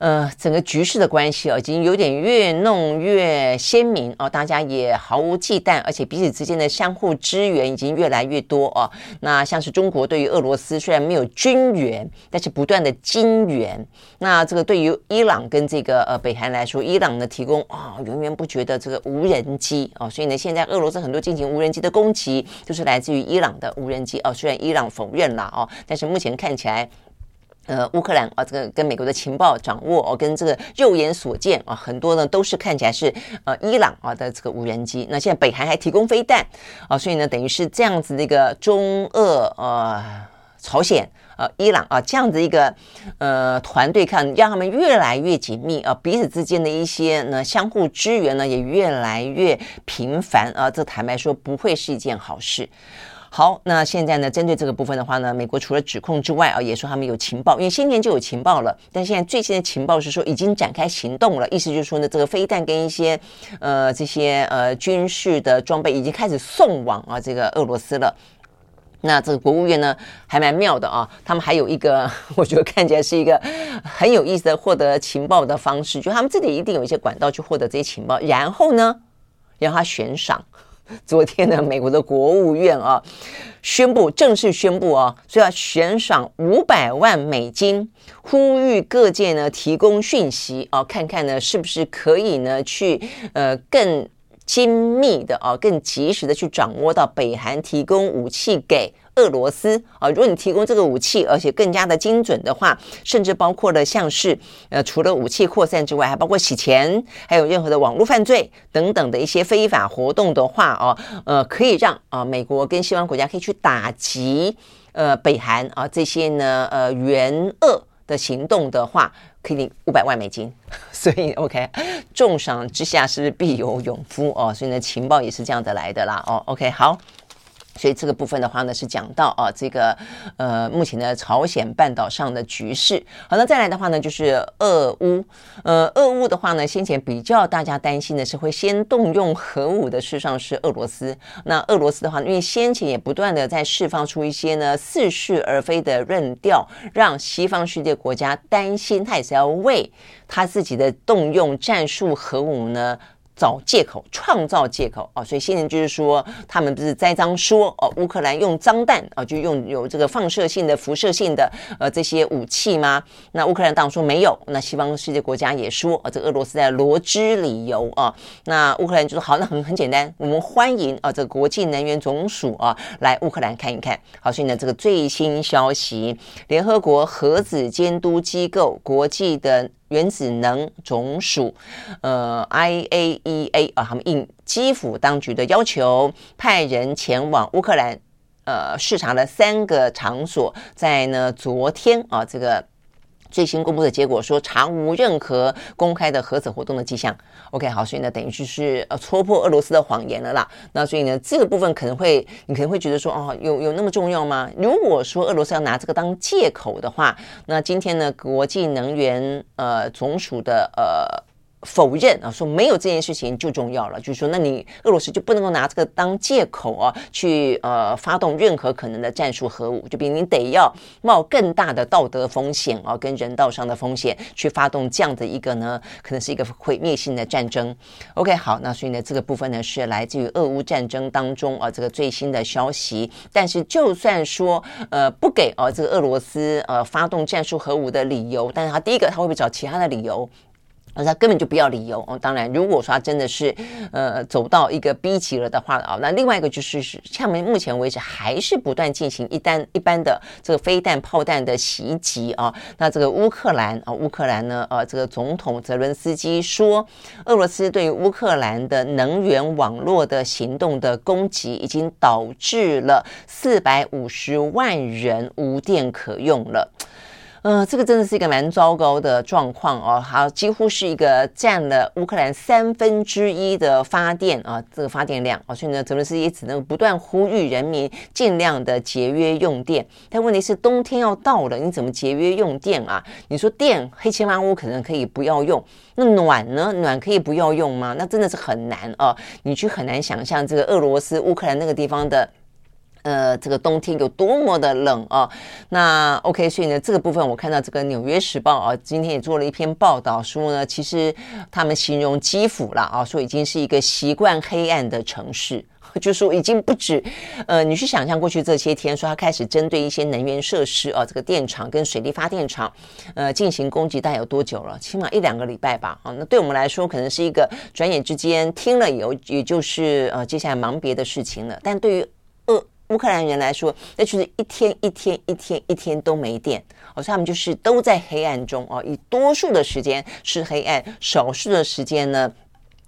呃，整个局势的关系啊，已经有点越弄越鲜明哦，大家也毫无忌惮，而且彼此之间的相互支援已经越来越多哦。那像是中国对于俄罗斯虽然没有军援，但是不断的金援。那这个对于伊朗跟这个呃北韩来说，伊朗呢提供啊、源源不绝的这个无人机哦，所以呢现在俄罗斯很多进行无人机的攻击，就是来自于伊朗的无人机哦。虽然伊朗否认了哦，但是目前看起来。呃，乌克兰啊，这个跟美国的情报掌握哦，跟这个肉眼所见啊，很多呢都是看起来是呃伊朗啊的这个无人机。那现在北韩还提供飞弹啊，所以呢，等于是这样子的一个中俄呃朝鲜呃伊朗啊这样子一个呃团队，看让他们越来越紧密啊，彼此之间的一些呢相互支援呢也越来越频繁啊，这坦白说不会是一件好事。好，那现在呢？针对这个部分的话呢，美国除了指控之外啊，也说他们有情报，因为先前就有情报了。但现在最新的情报是说已经展开行动了，意思就是说呢，这个飞弹跟一些呃这些呃军事的装备已经开始送往啊这个俄罗斯了。那这个国务院呢还蛮妙的啊，他们还有一个我觉得看起来是一个很有意思的获得情报的方式，就他们这里一定有一些管道去获得这些情报，然后呢让他悬赏。昨天呢，美国的国务院啊，宣布正式宣布啊，说要悬赏五百万美金，呼吁各界呢提供讯息啊，看看呢是不是可以呢去呃更精密的啊，更及时的去掌握到北韩提供武器给。俄罗斯啊，如果你提供这个武器，而且更加的精准的话，甚至包括了像是呃，除了武器扩散之外，还包括洗钱，还有任何的网络犯罪等等的一些非法活动的话哦，呃，可以让啊美国跟西方国家可以去打击呃北韩啊这些呢呃援俄的行动的话，可以领五百万美金。所以 OK，重赏之下是不是必有勇夫哦？所以呢，情报也是这样的来的啦哦。OK，好。所以这个部分的话呢，是讲到啊，这个呃，目前的朝鲜半岛上的局势。好，那再来的话呢，就是俄乌。呃，俄乌的话呢，先前比较大家担心的是会先动用核武的，事实上是俄罗斯。那俄罗斯的话，因为先前也不断的在释放出一些呢似是而非的论调，让西方世界国家担心，他也是要为他自己的动用战术核武呢。找借口，创造借口啊！所以现在就是说，他们不是栽赃说哦，乌克兰用脏弹啊，就用有这个放射性的、辐射性的呃这些武器吗？那乌克兰当然说没有，那西方世界国家也说啊，这俄罗斯在罗织理由啊。那乌克兰就说好，那很很简单，我们欢迎啊这个国际能源总署啊来乌克兰看一看。好，所以呢，这个最新消息，联合国核子监督机构国际的。原子能总署，呃，IAEA 啊，他们应基辅当局的要求，派人前往乌克兰，呃，视察了三个场所，在呢昨天啊，这个。最新公布的结果说，查无任何公开的核子活动的迹象。OK，好，所以呢，等于就是呃戳破俄罗斯的谎言了啦。那所以呢，这个部分可能会，你可能会觉得说，哦，有有那么重要吗？如果说俄罗斯要拿这个当借口的话，那今天呢，国际能源呃总署的呃否认啊，说没有这件事情就重要了，就是说，那你俄罗斯就不能够拿这个当借口啊，去呃发动任何可能的战术核武，就比你得要冒更大的道德风险啊，跟人道上的风险去发动这样的一个呢，可能是一个毁灭性的战争。OK，好，那所以呢，这个部分呢是来自于俄乌战争当中啊这个最新的消息。但是就算说呃不给啊这个俄罗斯呃发动战术核武的理由，但是他第一个他会不会找其他的理由？而他根本就不要理由哦。当然，如果说他真的是呃走到一个逼急了的话啊，那另外一个就是像目前为止还是不断进行一单一般的这个飞弹炮弹的袭击啊。那这个乌克兰啊，乌克兰呢，呃，这个总统泽伦斯基说，俄罗斯对乌克兰的能源网络的行动的攻击，已经导致了四百五十万人无电可用了。呃，这个真的是一个蛮糟糕的状况哦，好，几乎是一个占了乌克兰三分之一的发电啊，这个发电量啊，所以呢，泽伦斯基只能不断呼吁人民尽量的节约用电。但问题是，冬天要到了，你怎么节约用电啊？你说电黑漆麻乌可能可以不要用，那暖呢？暖可以不要用吗？那真的是很难啊，你去很难想象这个俄罗斯乌克兰那个地方的。呃，这个冬天有多么的冷啊！那 OK，所以呢，这个部分我看到这个《纽约时报》啊，今天也做了一篇报道，说呢，其实他们形容基辅了啊，说已经是一个习惯黑暗的城市，就说已经不止呃，你去想象过去这些天，说他开始针对一些能源设施啊，这个电厂跟水力发电厂呃进行攻击，大概有多久了？起码一两个礼拜吧啊。那对我们来说，可能是一个转眼之间听了以后，也就是呃接下来忙别的事情了。但对于俄乌克兰人来说，那就是一天一天一天一天都没电，所以他们就是都在黑暗中哦，以多数的时间是黑暗，少数的时间呢，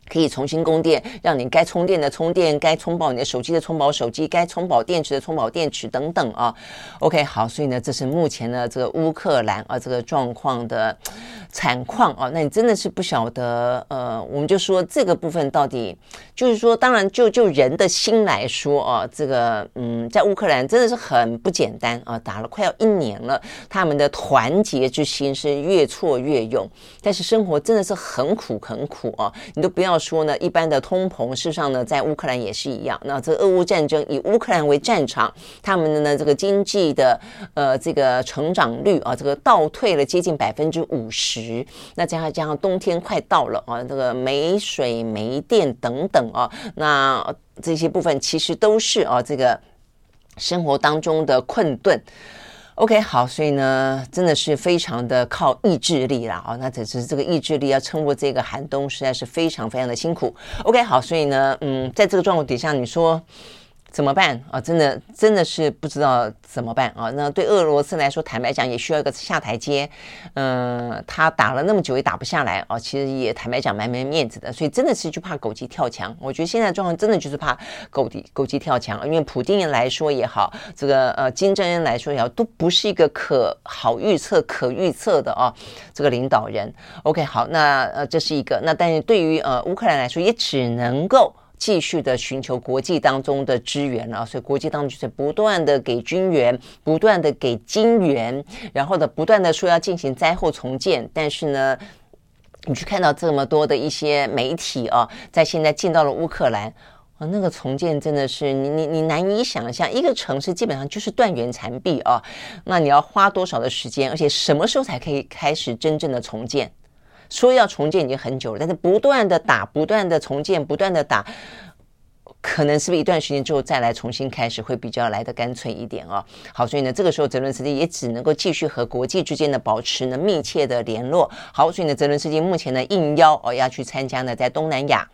可以重新供电，让你该充电的充电，该充饱你的手机的充饱手机，该充饱电池的充饱电池等等啊。OK，好，所以呢，这是目前呢这个乌克兰啊这个状况的惨况啊。那你真的是不晓得，呃，我们就说这个部分到底就是说，当然就就人的心来说啊，这个嗯，在乌克兰真的是很不简单啊，打了快要一年了，他们的团结之心是越挫越勇，但是生活真的是很苦很苦啊，你都不要。说呢，一般的通膨，事实上呢，在乌克兰也是一样。那这俄乌战争以乌克兰为战场，他们的呢这个经济的呃这个成长率啊，这个倒退了接近百分之五十。那加上加上冬天快到了啊，这个没水没电等等啊，那这些部分其实都是啊这个生活当中的困顿。OK，好，所以呢，真的是非常的靠意志力啦，哦，那只是这个意志力要撑过这个寒冬，实在是非常非常的辛苦。OK，好，所以呢，嗯，在这个状况底下，你说。怎么办啊？真的真的是不知道怎么办啊！那对俄罗斯来说，坦白讲也需要一个下台阶。嗯，他打了那么久也打不下来啊，其实也坦白讲蛮没面子的。所以真的是就怕狗急跳墙。我觉得现在状况真的就是怕狗急狗急跳墙，因为普京人来说也好，这个呃金正恩来说也好，都不是一个可好预测、可预测的啊这个领导人。OK，好，那呃这是一个。那但是对于呃乌克兰来说，也只能够。继续的寻求国际当中的支援了，所以国际当中就是不断的给军援，不断的给金援，然后呢，不断的说要进行灾后重建。但是呢，你去看到这么多的一些媒体啊，在现在进到了乌克兰啊，那个重建真的是你你你难以想象，一个城市基本上就是断垣残壁啊，那你要花多少的时间，而且什么时候才可以开始真正的重建？说要重建已经很久了，但是不断的打，不断的重建，不断的打，可能是不是一段时间之后再来重新开始会比较来的干脆一点哦？好，所以呢，这个时候泽伦斯基也只能够继续和国际之间的保持呢密切的联络。好，所以呢，泽伦斯基目前呢应邀哦要去参加呢在东南亚。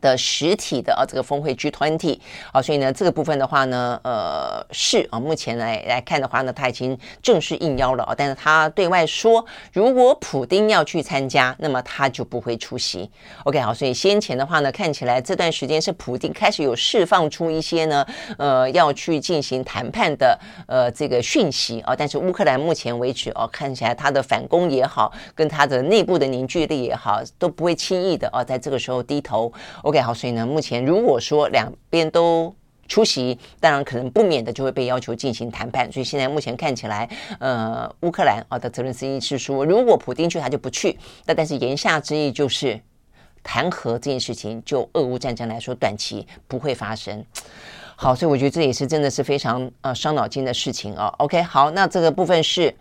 的实体的啊，这个峰会 G20 啊，所以呢，这个部分的话呢，呃，是啊，目前来来看的话呢，他已经正式应邀了啊，但是他对外说，如果普丁要去参加，那么他就不会出席。OK，好，所以先前的话呢，看起来这段时间是普丁开始有释放出一些呢，呃，要去进行谈判的呃这个讯息啊，但是乌克兰目前为止啊，看起来他的反攻也好，跟他的内部的凝聚力也好，都不会轻易的啊，在这个时候低头。OK，好，所以呢，目前如果说两边都出席，当然可能不免的就会被要求进行谈判。所以现在目前看起来，呃，乌克兰啊的泽伦斯基是说，如果普丁去，他就不去。那但是言下之意就是，谈和这件事情，就俄乌战争来说，短期不会发生。好，所以我觉得这也是真的是非常呃伤脑筋的事情啊。OK，好，那这个部分是。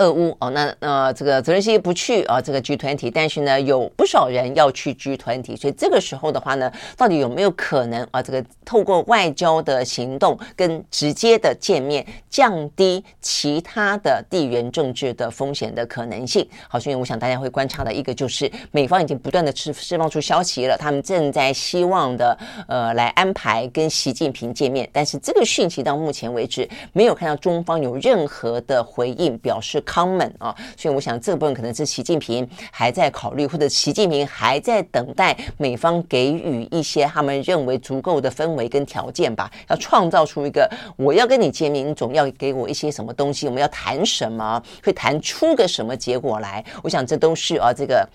俄乌哦，那呃，这个泽连斯基不去啊，这个 G 团体但是呢，有不少人要去 G 团体所以这个时候的话呢，到底有没有可能啊，这个透过外交的行动跟直接的见面，降低其他的地缘政治的风险的可能性？好，所以我想大家会观察的一个就是，美方已经不断的释释放出消息了，他们正在希望的呃来安排跟习近平见面，但是这个讯息到目前为止没有看到中方有任何的回应表示。Common 啊，所以我想这部分可能是习近平还在考虑，或者习近平还在等待美方给予一些他们认为足够的氛围跟条件吧，要创造出一个我要跟你见面，你总要给我一些什么东西，我们要谈什么，会谈出个什么结果来？我想这都是啊，这个。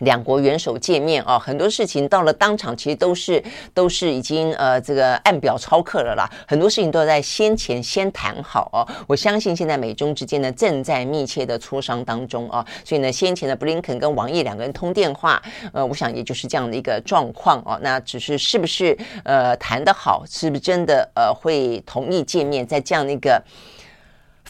两国元首见面啊，很多事情到了当场，其实都是都是已经呃这个按表操课了啦。很多事情都在先前先谈好哦。我相信现在美中之间呢正在密切的磋商当中啊，所以呢先前的布林肯跟王毅两个人通电话，呃，我想也就是这样的一个状况哦。那只是是不是呃谈得好，是不是真的呃会同意见面，在这样的一个。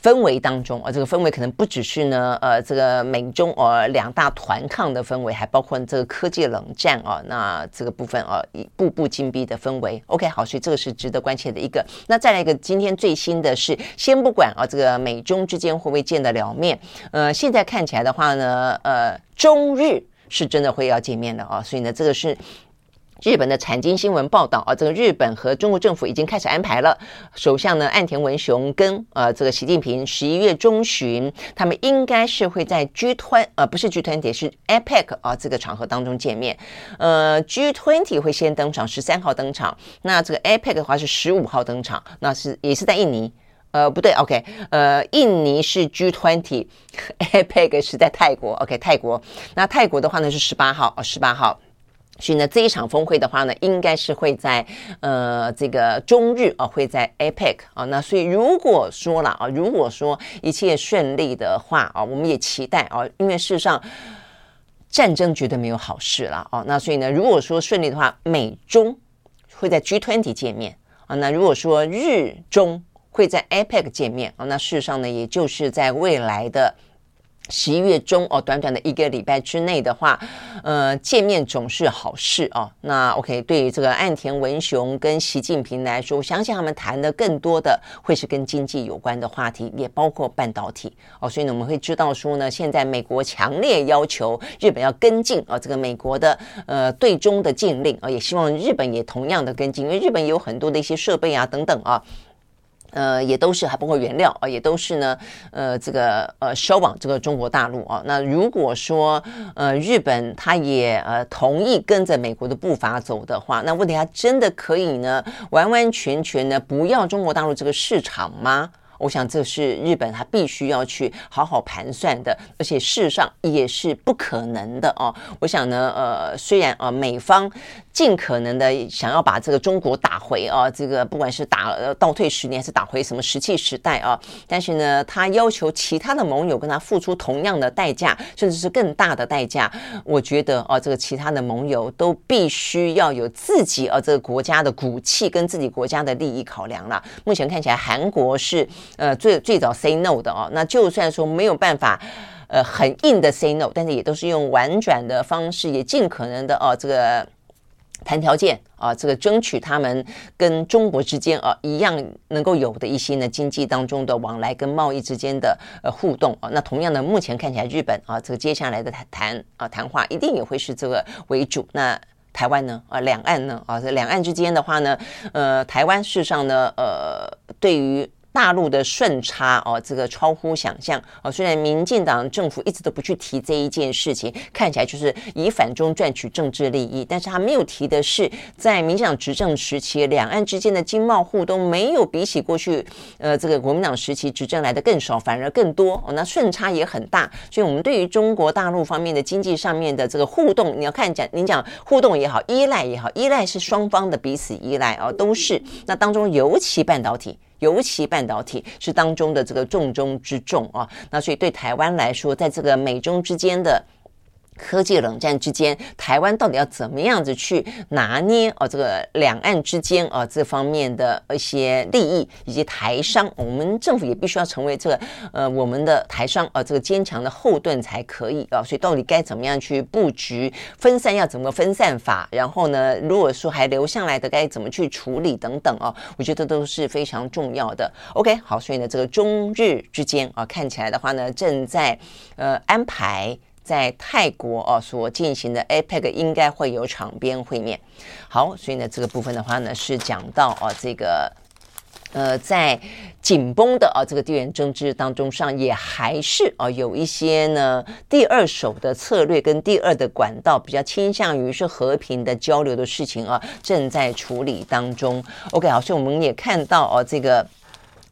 氛围当中啊，这个氛围可能不只是呢，呃，这个美中呃两大团抗的氛围，还包括这个科技冷战啊，那这个部分啊，一步步紧逼的氛围。OK，好，所以这个是值得关切的一个。那再来一个，今天最新的是，先不管啊，这个美中之间会不会见得了面，呃，现在看起来的话呢，呃，中日是真的会要见面的啊，所以呢，这个是。日本的产经新闻报道啊，这个日本和中国政府已经开始安排了。首相呢，岸田文雄跟呃这个习近平十一月中旬，他们应该是会在 G20 呃不是 G20 是 APEC 啊这个场合当中见面。呃，G20 会先登场，十三号登场。那这个 APEC 的话是十五号登场，那是也是在印尼。呃，不对，OK，呃，印尼是 G20，APEC 是在泰国，OK，泰国。那泰国的话呢是十八号哦，十八号。所以呢，这一场峰会的话呢，应该是会在呃这个中日啊，会在 APEC 啊。那所以如果说了啊，如果说一切顺利的话啊，我们也期待啊，因为事实上战争绝对没有好事了啊。那所以呢，如果说顺利的话，美中会在 G20 见面啊。那如果说日中会在 APEC 见面啊，那事实上呢，也就是在未来的。十一月中哦，短短的一个礼拜之内的话，呃，见面总是好事哦。那 OK，对于这个岸田文雄跟习近平来说，我相信他们谈的更多的会是跟经济有关的话题，也包括半导体哦。所以呢，我们会知道说呢，现在美国强烈要求日本要跟进啊，这个美国的呃对中的禁令啊，也希望日本也同样的跟进，因为日本有很多的一些设备啊等等啊。呃，也都是还包括原料啊，也都是呢，呃，这个呃销往这个中国大陆啊。那如果说呃日本他也呃同意跟着美国的步伐走的话，那问题他真的可以呢完完全全呢不要中国大陆这个市场吗？我想这是日本他必须要去好好盘算的，而且事实上也是不可能的哦。我想呢，呃，虽然啊，美方尽可能的想要把这个中国打回啊，这个不管是打倒退十年，还是打回什么石器时代啊，但是呢，他要求其他的盟友跟他付出同样的代价，甚至是更大的代价。我觉得啊，这个其他的盟友都必须要有自己啊这个国家的骨气跟自己国家的利益考量了。目前看起来，韩国是。呃，最最早 say no 的哦，那就算说没有办法，呃，很硬的 say no，但是也都是用婉转的方式，也尽可能的哦，这个谈条件啊，这个争取他们跟中国之间啊一样能够有的一些呢经济当中的往来跟贸易之间的呃互动啊。那同样的，目前看起来日本啊，这个接下来的谈谈啊谈话一定也会是这个为主。那台湾呢啊，两岸呢啊，这两岸之间的话呢，呃，台湾事实上呢，呃，对于大陆的顺差哦，这个超乎想象哦。虽然民进党政府一直都不去提这一件事情，看起来就是以反中赚取政治利益，但是他没有提的是，在民进党执政时期，两岸之间的经贸互动没有比起过去呃这个国民党时期执政来的更少，反而更多哦。那顺差也很大，所以我们对于中国大陆方面的经济上面的这个互动，你要看讲，您讲互动也好，依赖也好，依赖是双方的彼此依赖哦，都是。那当中尤其半导体。尤其半导体是当中的这个重中之重啊，那所以对台湾来说，在这个美中之间的。科技冷战之间，台湾到底要怎么样子去拿捏哦？这个两岸之间啊，这方面的一些利益以及台商，我们政府也必须要成为这个呃我们的台商啊这个坚强的后盾才可以啊。所以到底该怎么样去布局分散，要怎么分散法？然后呢，如果说还留下来的，该怎么去处理等等啊？我觉得都是非常重要的。OK，好，所以呢，这个中日之间啊，看起来的话呢，正在呃安排。在泰国哦所进行的 APEC 应该会有场边会面，好，所以呢这个部分的话呢是讲到哦这个呃在紧绷的啊这个地缘政治当中上也还是啊有一些呢第二手的策略跟第二的管道比较倾向于是和平的交流的事情啊正在处理当中。OK 好，所以我们也看到哦这个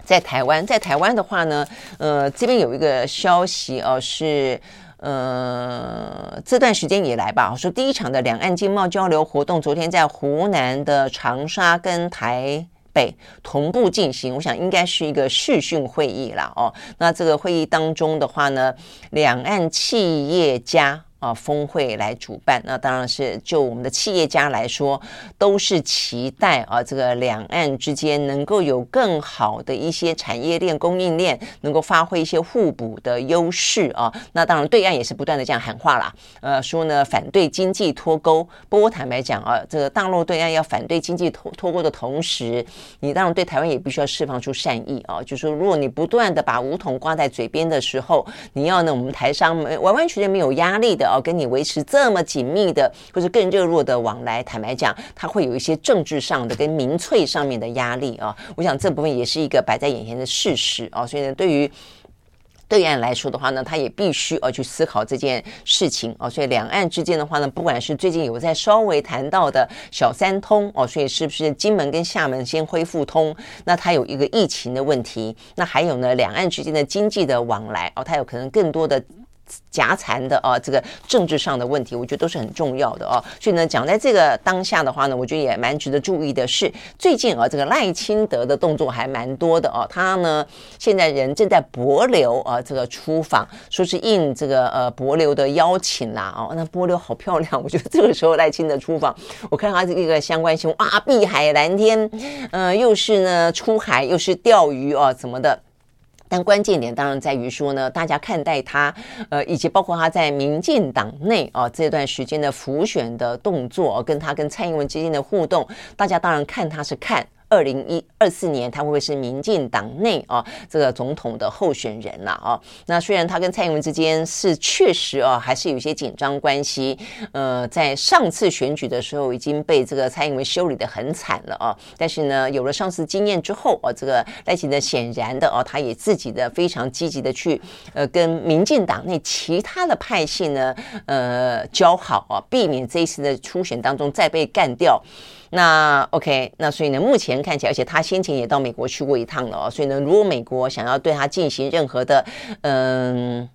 在台湾在台湾的话呢呃这边有一个消息哦是。呃，这段时间以来吧，我说第一场的两岸经贸交流活动，昨天在湖南的长沙跟台北同步进行，我想应该是一个视讯会议了哦。那这个会议当中的话呢，两岸企业家。啊，峰会来主办，那当然是就我们的企业家来说，都是期待啊，这个两岸之间能够有更好的一些产业链、供应链，能够发挥一些互补的优势啊。那当然，对岸也是不断的这样喊话啦，呃，说呢反对经济脱钩。不过坦白讲啊，这个大陆对岸要反对经济脱脱钩的同时，你当然对台湾也必须要释放出善意啊，就是说，如果你不断的把武统挂在嘴边的时候，你要呢我们台商没完完全全没有压力的。哦跟你维持这么紧密的，或者更热络的往来，坦白讲，它会有一些政治上的跟民粹上面的压力啊。我想这部分也是一个摆在眼前的事实啊。所以呢，对于对岸来说的话呢，他也必须要去思考这件事情啊。所以两岸之间的话呢，不管是最近有在稍微谈到的小三通哦，所以是不是金门跟厦门先恢复通？那它有一个疫情的问题，那还有呢，两岸之间的经济的往来哦，它有可能更多的。夹缠的啊，这个政治上的问题，我觉得都是很重要的哦。所以呢，讲在这个当下的话呢，我觉得也蛮值得注意的是，最近啊，这个赖清德的动作还蛮多的哦。他呢，现在人正在帛琉啊，这个出访，说是应这个呃帛琉的邀请啦哦。那帛琉好漂亮，我觉得这个时候赖清德出访，我看他这个相关新闻哇，碧海蓝天，呃，又是呢出海，又是钓鱼哦，怎么的？但关键点当然在于说呢，大家看待他，呃，以及包括他在民进党内啊这段时间的浮选的动作，跟他跟蔡英文之间的互动，大家当然看他是看。二零一二四年，他会不会是民进党内啊这个总统的候选人了啊？那虽然他跟蔡英文之间是确实啊，还是有些紧张关系。呃，在上次选举的时候，已经被这个蔡英文修理得很惨了啊。但是呢，有了上次经验之后啊，这个赖清德显然的啊，他也自己的非常积极的去呃跟民进党内其他的派系呢呃交好啊，避免这一次的初选当中再被干掉。那 OK，那所以呢，目前看起来，而且他先前也到美国去过一趟了哦，所以呢，如果美国想要对他进行任何的嗯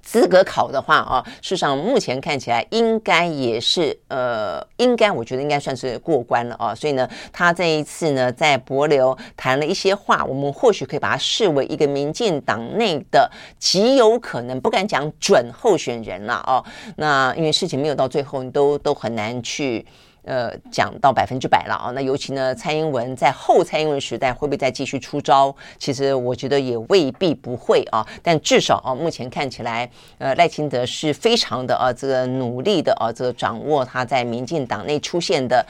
资格考的话啊，事实上目前看起来应该也是呃，应该我觉得应该算是过关了啊，所以呢，他这一次呢在博流谈了一些话，我们或许可以把它视为一个民进党内的极有可能不敢讲准候选人了哦。那因为事情没有到最后，你都都很难去。呃，讲到百分之百了啊，那尤其呢，蔡英文在后蔡英文时代会不会再继续出招？其实我觉得也未必不会啊。但至少啊，目前看起来，呃，赖清德是非常的啊，这个努力的啊，这个掌握他在民进党内出现的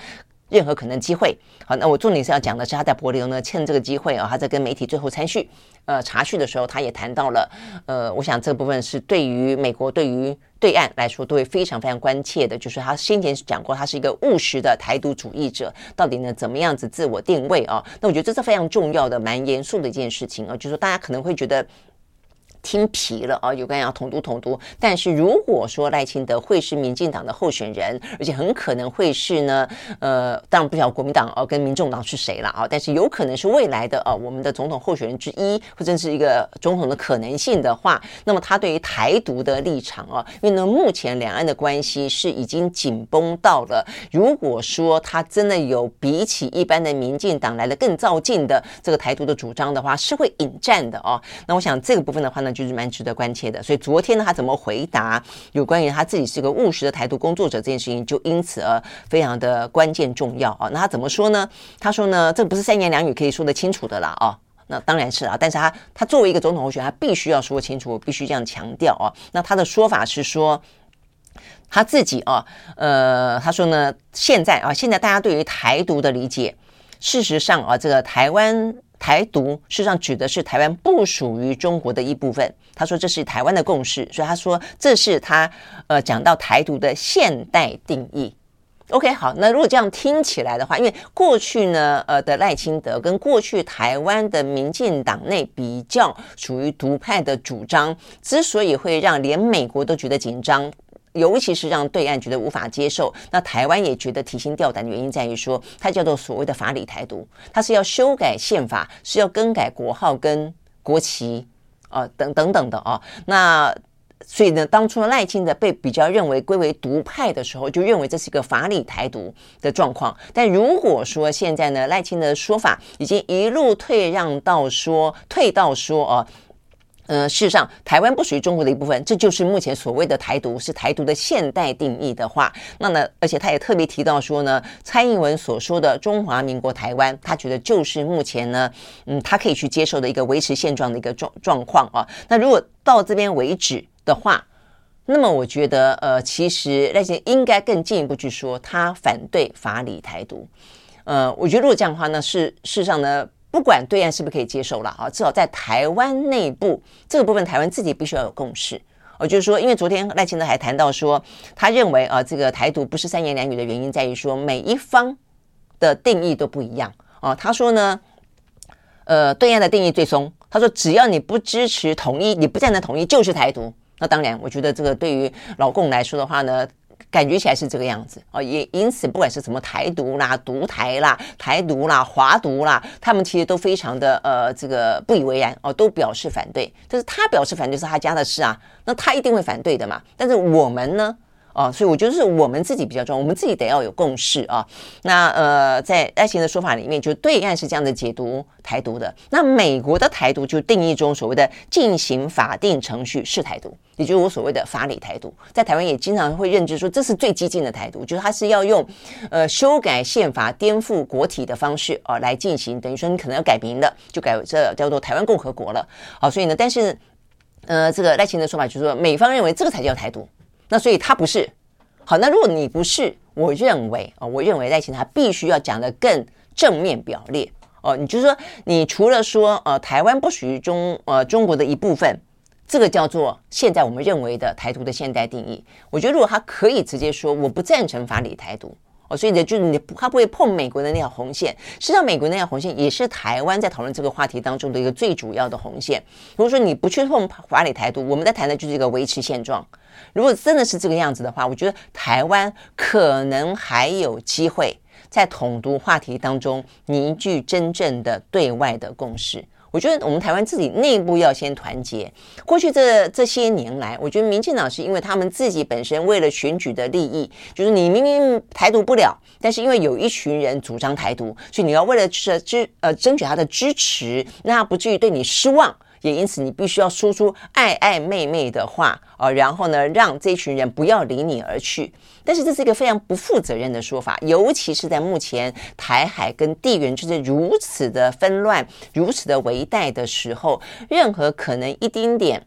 任何可能机会。好，那我重点是要讲的是他在柏林呢，趁这个机会啊，他在跟媒体最后参叙，呃，查叙的时候，他也谈到了，呃，我想这部分是对于美国对于对岸来说都会非常非常关切的，就是他先前讲过，他是一个务实的台独主义者，到底呢怎么样子自我定位啊？那我觉得这是非常重要的、蛮严肃的一件事情啊，就是说大家可能会觉得。听皮了啊！有关要统独统独，但是如果说赖清德会是民进党的候选人，而且很可能会是呢，呃，当然不晓得国民党哦跟民众党是谁了啊，但是有可能是未来的啊我们的总统候选人之一，或者是一个总统的可能性的话，那么他对于台独的立场啊，因为呢目前两岸的关系是已经紧绷到了，如果说他真的有比起一般的民进党来的更躁进的这个台独的主张的话，是会引战的哦。那我想这个部分的话呢。就是蛮值得关切的，所以昨天呢，他怎么回答有关于他自己是个务实的台独工作者这件事情，就因此而非常的关键重要啊。那他怎么说呢？他说呢，这不是三言两语可以说得清楚的啦啊。那当然是啊，但是他他作为一个总统候选人，他必须要说清楚，必须这样强调啊。那他的说法是说，他自己啊，呃，他说呢，现在啊，现在大家对于台独的理解，事实上啊，这个台湾。台独事实上指的是台湾不属于中国的一部分。他说这是台湾的共识，所以他说这是他呃讲到台独的现代定义。OK，好，那如果这样听起来的话，因为过去呢呃的赖清德跟过去台湾的民进党内比较属于独派的主张，之所以会让连美国都觉得紧张。尤其是让对岸觉得无法接受，那台湾也觉得提心吊胆的原因在于说，它叫做所谓的法理台独，它是要修改宪法，是要更改国号跟国旗啊、等等等的啊。那所以呢，当初赖清德被比较认为归为独派的时候，就认为这是一个法理台独的状况。但如果说现在呢，赖清德的说法已经一路退让到说，退到说啊。呃事实上，台湾不属于中国的一部分，这就是目前所谓的台独，是台独的现代定义的话，那呢，而且他也特别提到说呢，蔡英文所说的中华民国台湾，他觉得就是目前呢，嗯，他可以去接受的一个维持现状的一个状状况啊。那如果到这边为止的话，那么我觉得，呃，其实那些应该更进一步去说，他反对法理台独。呃，我觉得如果这样的话呢，是事实上呢。不管对岸是不是可以接受了啊，至少在台湾内部这个部分，台湾自己必须要有共识。哦，就是说，因为昨天赖清德还谈到说，他认为啊，这个台独不是三言两语的原因在于说，每一方的定义都不一样啊。他说呢，呃，对岸的定义最松，他说只要你不支持统一，你不赞成统一就是台独。那当然，我觉得这个对于老共来说的话呢。感觉起来是这个样子啊，也因此不管是什么台独啦、独台啦、台独啦、华独啦，他们其实都非常的呃这个不以为然哦，都表示反对。但是他表示反对是他家的事啊，那他一定会反对的嘛。但是我们呢？啊，所以我觉得是我们自己比较重要，我们自己得要有共识啊。那呃，在爱情的说法里面，就对岸是这样的解读台独的。那美国的台独就定义中所谓的进行法定程序是台独，也就是我所谓的法理台独。在台湾也经常会认知说，这是最激进的台独，就是它是要用呃修改宪法、颠覆国体的方式啊来进行，等于说你可能要改名的，就改这叫做台湾共和国了。好，所以呢，但是呃，这个赖清德的说法就是说，美方认为这个才叫台独。那所以他不是好，那如果你不是，我认为啊，我认为赖清德他必须要讲得更正面表列哦。你就是说，你除了说呃台湾不属于中呃中国的一部分，这个叫做现在我们认为的台独的现代定义。我觉得如果他可以直接说我不赞成法理台独哦，所以呢就是你他不会碰美国的那条红线。实际上，美国那条红线也是台湾在讨论这个话题当中的一个最主要的红线。如果说你不去碰法理台独，我们在谈的就是一个维持现状。如果真的是这个样子的话，我觉得台湾可能还有机会在统独话题当中凝聚真正的对外的共识。我觉得我们台湾自己内部要先团结。过去这这些年来，我觉得民进党是因为他们自己本身为了选举的利益，就是你明明台独不了，但是因为有一群人主张台独，所以你要为了支支呃争取他的支持，让他不至于对你失望。也因此，你必须要说出爱爱妹妹的话啊，然后呢，让这群人不要离你而去。但是这是一个非常不负责任的说法，尤其是在目前台海跟地缘之间如此的纷乱、如此的危殆的时候，任何可能一丁点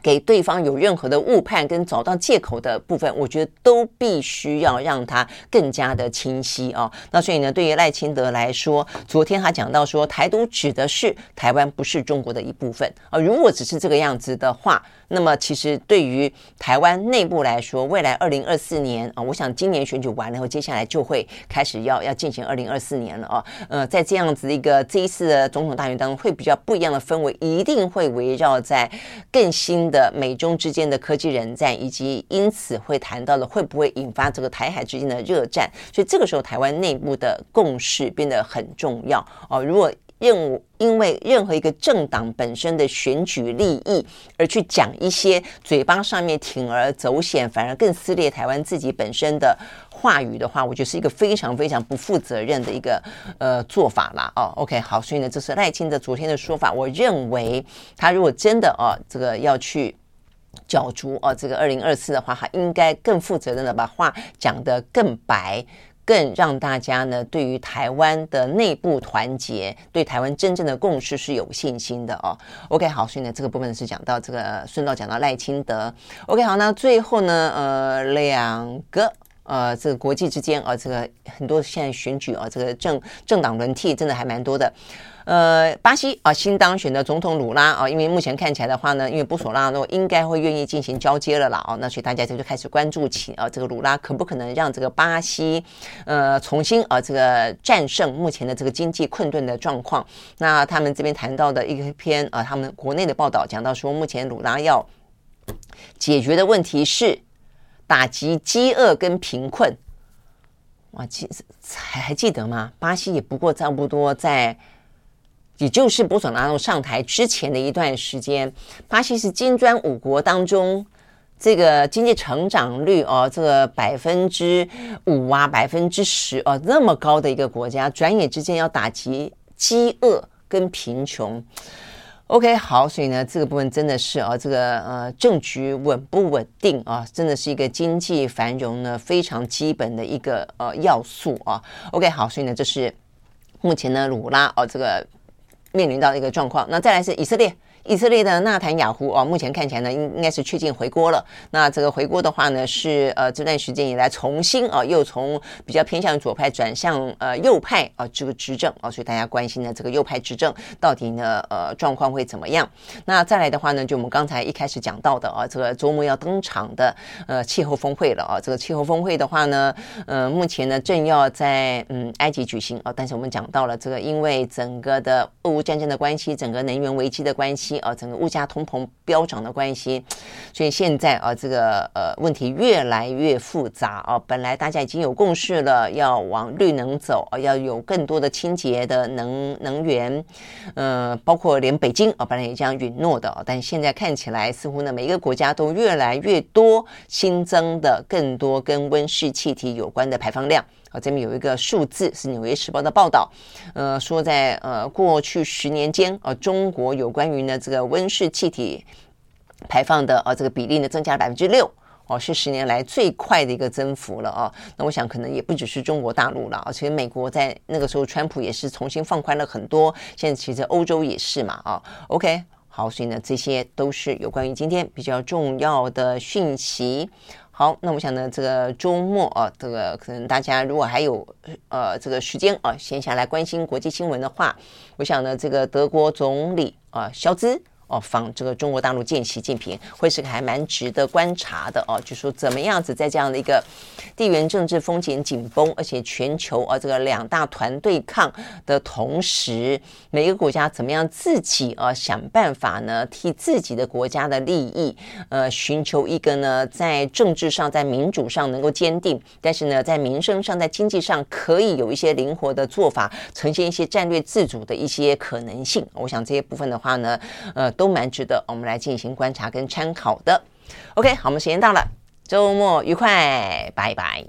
给对方有任何的误判跟找到借口的部分，我觉得都必须要让他更加的清晰哦。那所以呢，对于赖清德来说，昨天他讲到说，台独指的是台湾不是中国的一部分啊。如果只是这个样子的话，那么其实对于台湾内部来说，未来二零二四年啊，我想今年选举完了后，接下来就会开始要要进行二零二四年了啊。呃，在这样子一个这一次的总统大选当中，会比较不一样的氛围，一定会围绕在更新的美中之间的科技人战，以及因此会谈到了会不会引发这个台海之间的热战。所以这个时候，台湾内部的共识变得很重要哦。如果任因为任何一个政党本身的选举利益而去讲一些嘴巴上面铤而走险，反而更撕裂台湾自己本身的话语的话，我觉得是一个非常非常不负责任的一个呃做法啦。哦，OK，好，所以呢，这是赖清德昨天的说法。我认为他如果真的哦，这个要去角逐哦，这个二零二四的话，他应该更负责任的把话讲得更白。更让大家呢，对于台湾的内部团结，对台湾真正的共识是有信心的哦。OK，好，所以呢，这个部分是讲到这个，顺道讲到赖清德。OK，好，那最后呢，呃，两个呃，这个国际之间啊、呃，这个很多现在选举啊、呃，这个政政党轮替真的还蛮多的。呃，巴西啊，新当选的总统鲁拉啊，因为目前看起来的话呢，因为波索纳诺应该会愿意进行交接了啦，哦，那所以大家就就开始关注起啊，这个鲁拉可不可能让这个巴西呃重新啊这个战胜目前的这个经济困顿的状况？那他们这边谈到的一篇啊，他们国内的报道讲到说，目前鲁拉要解决的问题是打击饥饿跟贫困。哇，记还还记得吗？巴西也不过差不多在。也就是波索纳诺上台之前的一段时间，巴西是金砖五国当中这个经济成长率哦，这个百分之五啊，百分之十哦，那么高的一个国家，转眼之间要打击饥饿跟贫穷。OK，好，所以呢，这个部分真的是啊，这个呃政局稳不稳定啊，真的是一个经济繁荣呢非常基本的一个呃要素啊。OK，好，所以呢，这是目前呢鲁拉哦这个。面临到一个状况，那再来是以色列。以色列的纳坦雅胡哦，目前看起来呢，应应该是确定回锅了。那这个回锅的话呢，是呃这段时间以来重新啊，又从比较偏向左派转向呃右派啊这个执政啊，所以大家关心的这个右派执政到底呢呃状况会怎么样？那再来的话呢，就我们刚才一开始讲到的啊，这个周末要登场的呃气候峰会了啊，这个气候峰会的话呢，呃目前呢正要在嗯埃及举行啊，但是我们讲到了这个因为整个的俄乌战争的关系，整个能源危机的关系。啊，整个物价通膨飙涨的关系，所以现在啊，这个呃问题越来越复杂啊。本来大家已经有共识了，要往绿能走啊，要有更多的清洁的能能源，呃，包括连北京啊，本来也这样允诺的，但现在看起来似乎呢，每一个国家都越来越多新增的更多跟温室气体有关的排放量。啊，这边有一个数字是《纽约时报》的报道，呃，说在呃过去十年间，呃，中国有关于呢这个温室气体排放的呃这个比例呢增加了百分之六，哦，是十年来最快的一个增幅了啊。那我想可能也不只是中国大陆了，而且美国在那个时候，川普也是重新放宽了很多，现在其实欧洲也是嘛，啊，OK，好，所以呢这些都是有关于今天比较重要的讯息。好，那我想呢，这个周末啊，这个可能大家如果还有呃这个时间啊，闲下来关心国际新闻的话，我想呢，这个德国总理啊，肖兹。哦，访这个中国大陆见习近平，会是个还蛮值得观察的哦。就说怎么样子在这样的一个地缘政治风险紧绷，而且全球啊这个两大团对抗的同时，每个国家怎么样自己啊想办法呢，替自己的国家的利益，呃，寻求一个呢在政治上、在民主上能够坚定，但是呢在民生上、在经济上可以有一些灵活的做法，呈现一些战略自主的一些可能性。我想这些部分的话呢，呃。都蛮值得我们来进行观察跟参考的。OK，好，我们时间到了，周末愉快，拜拜。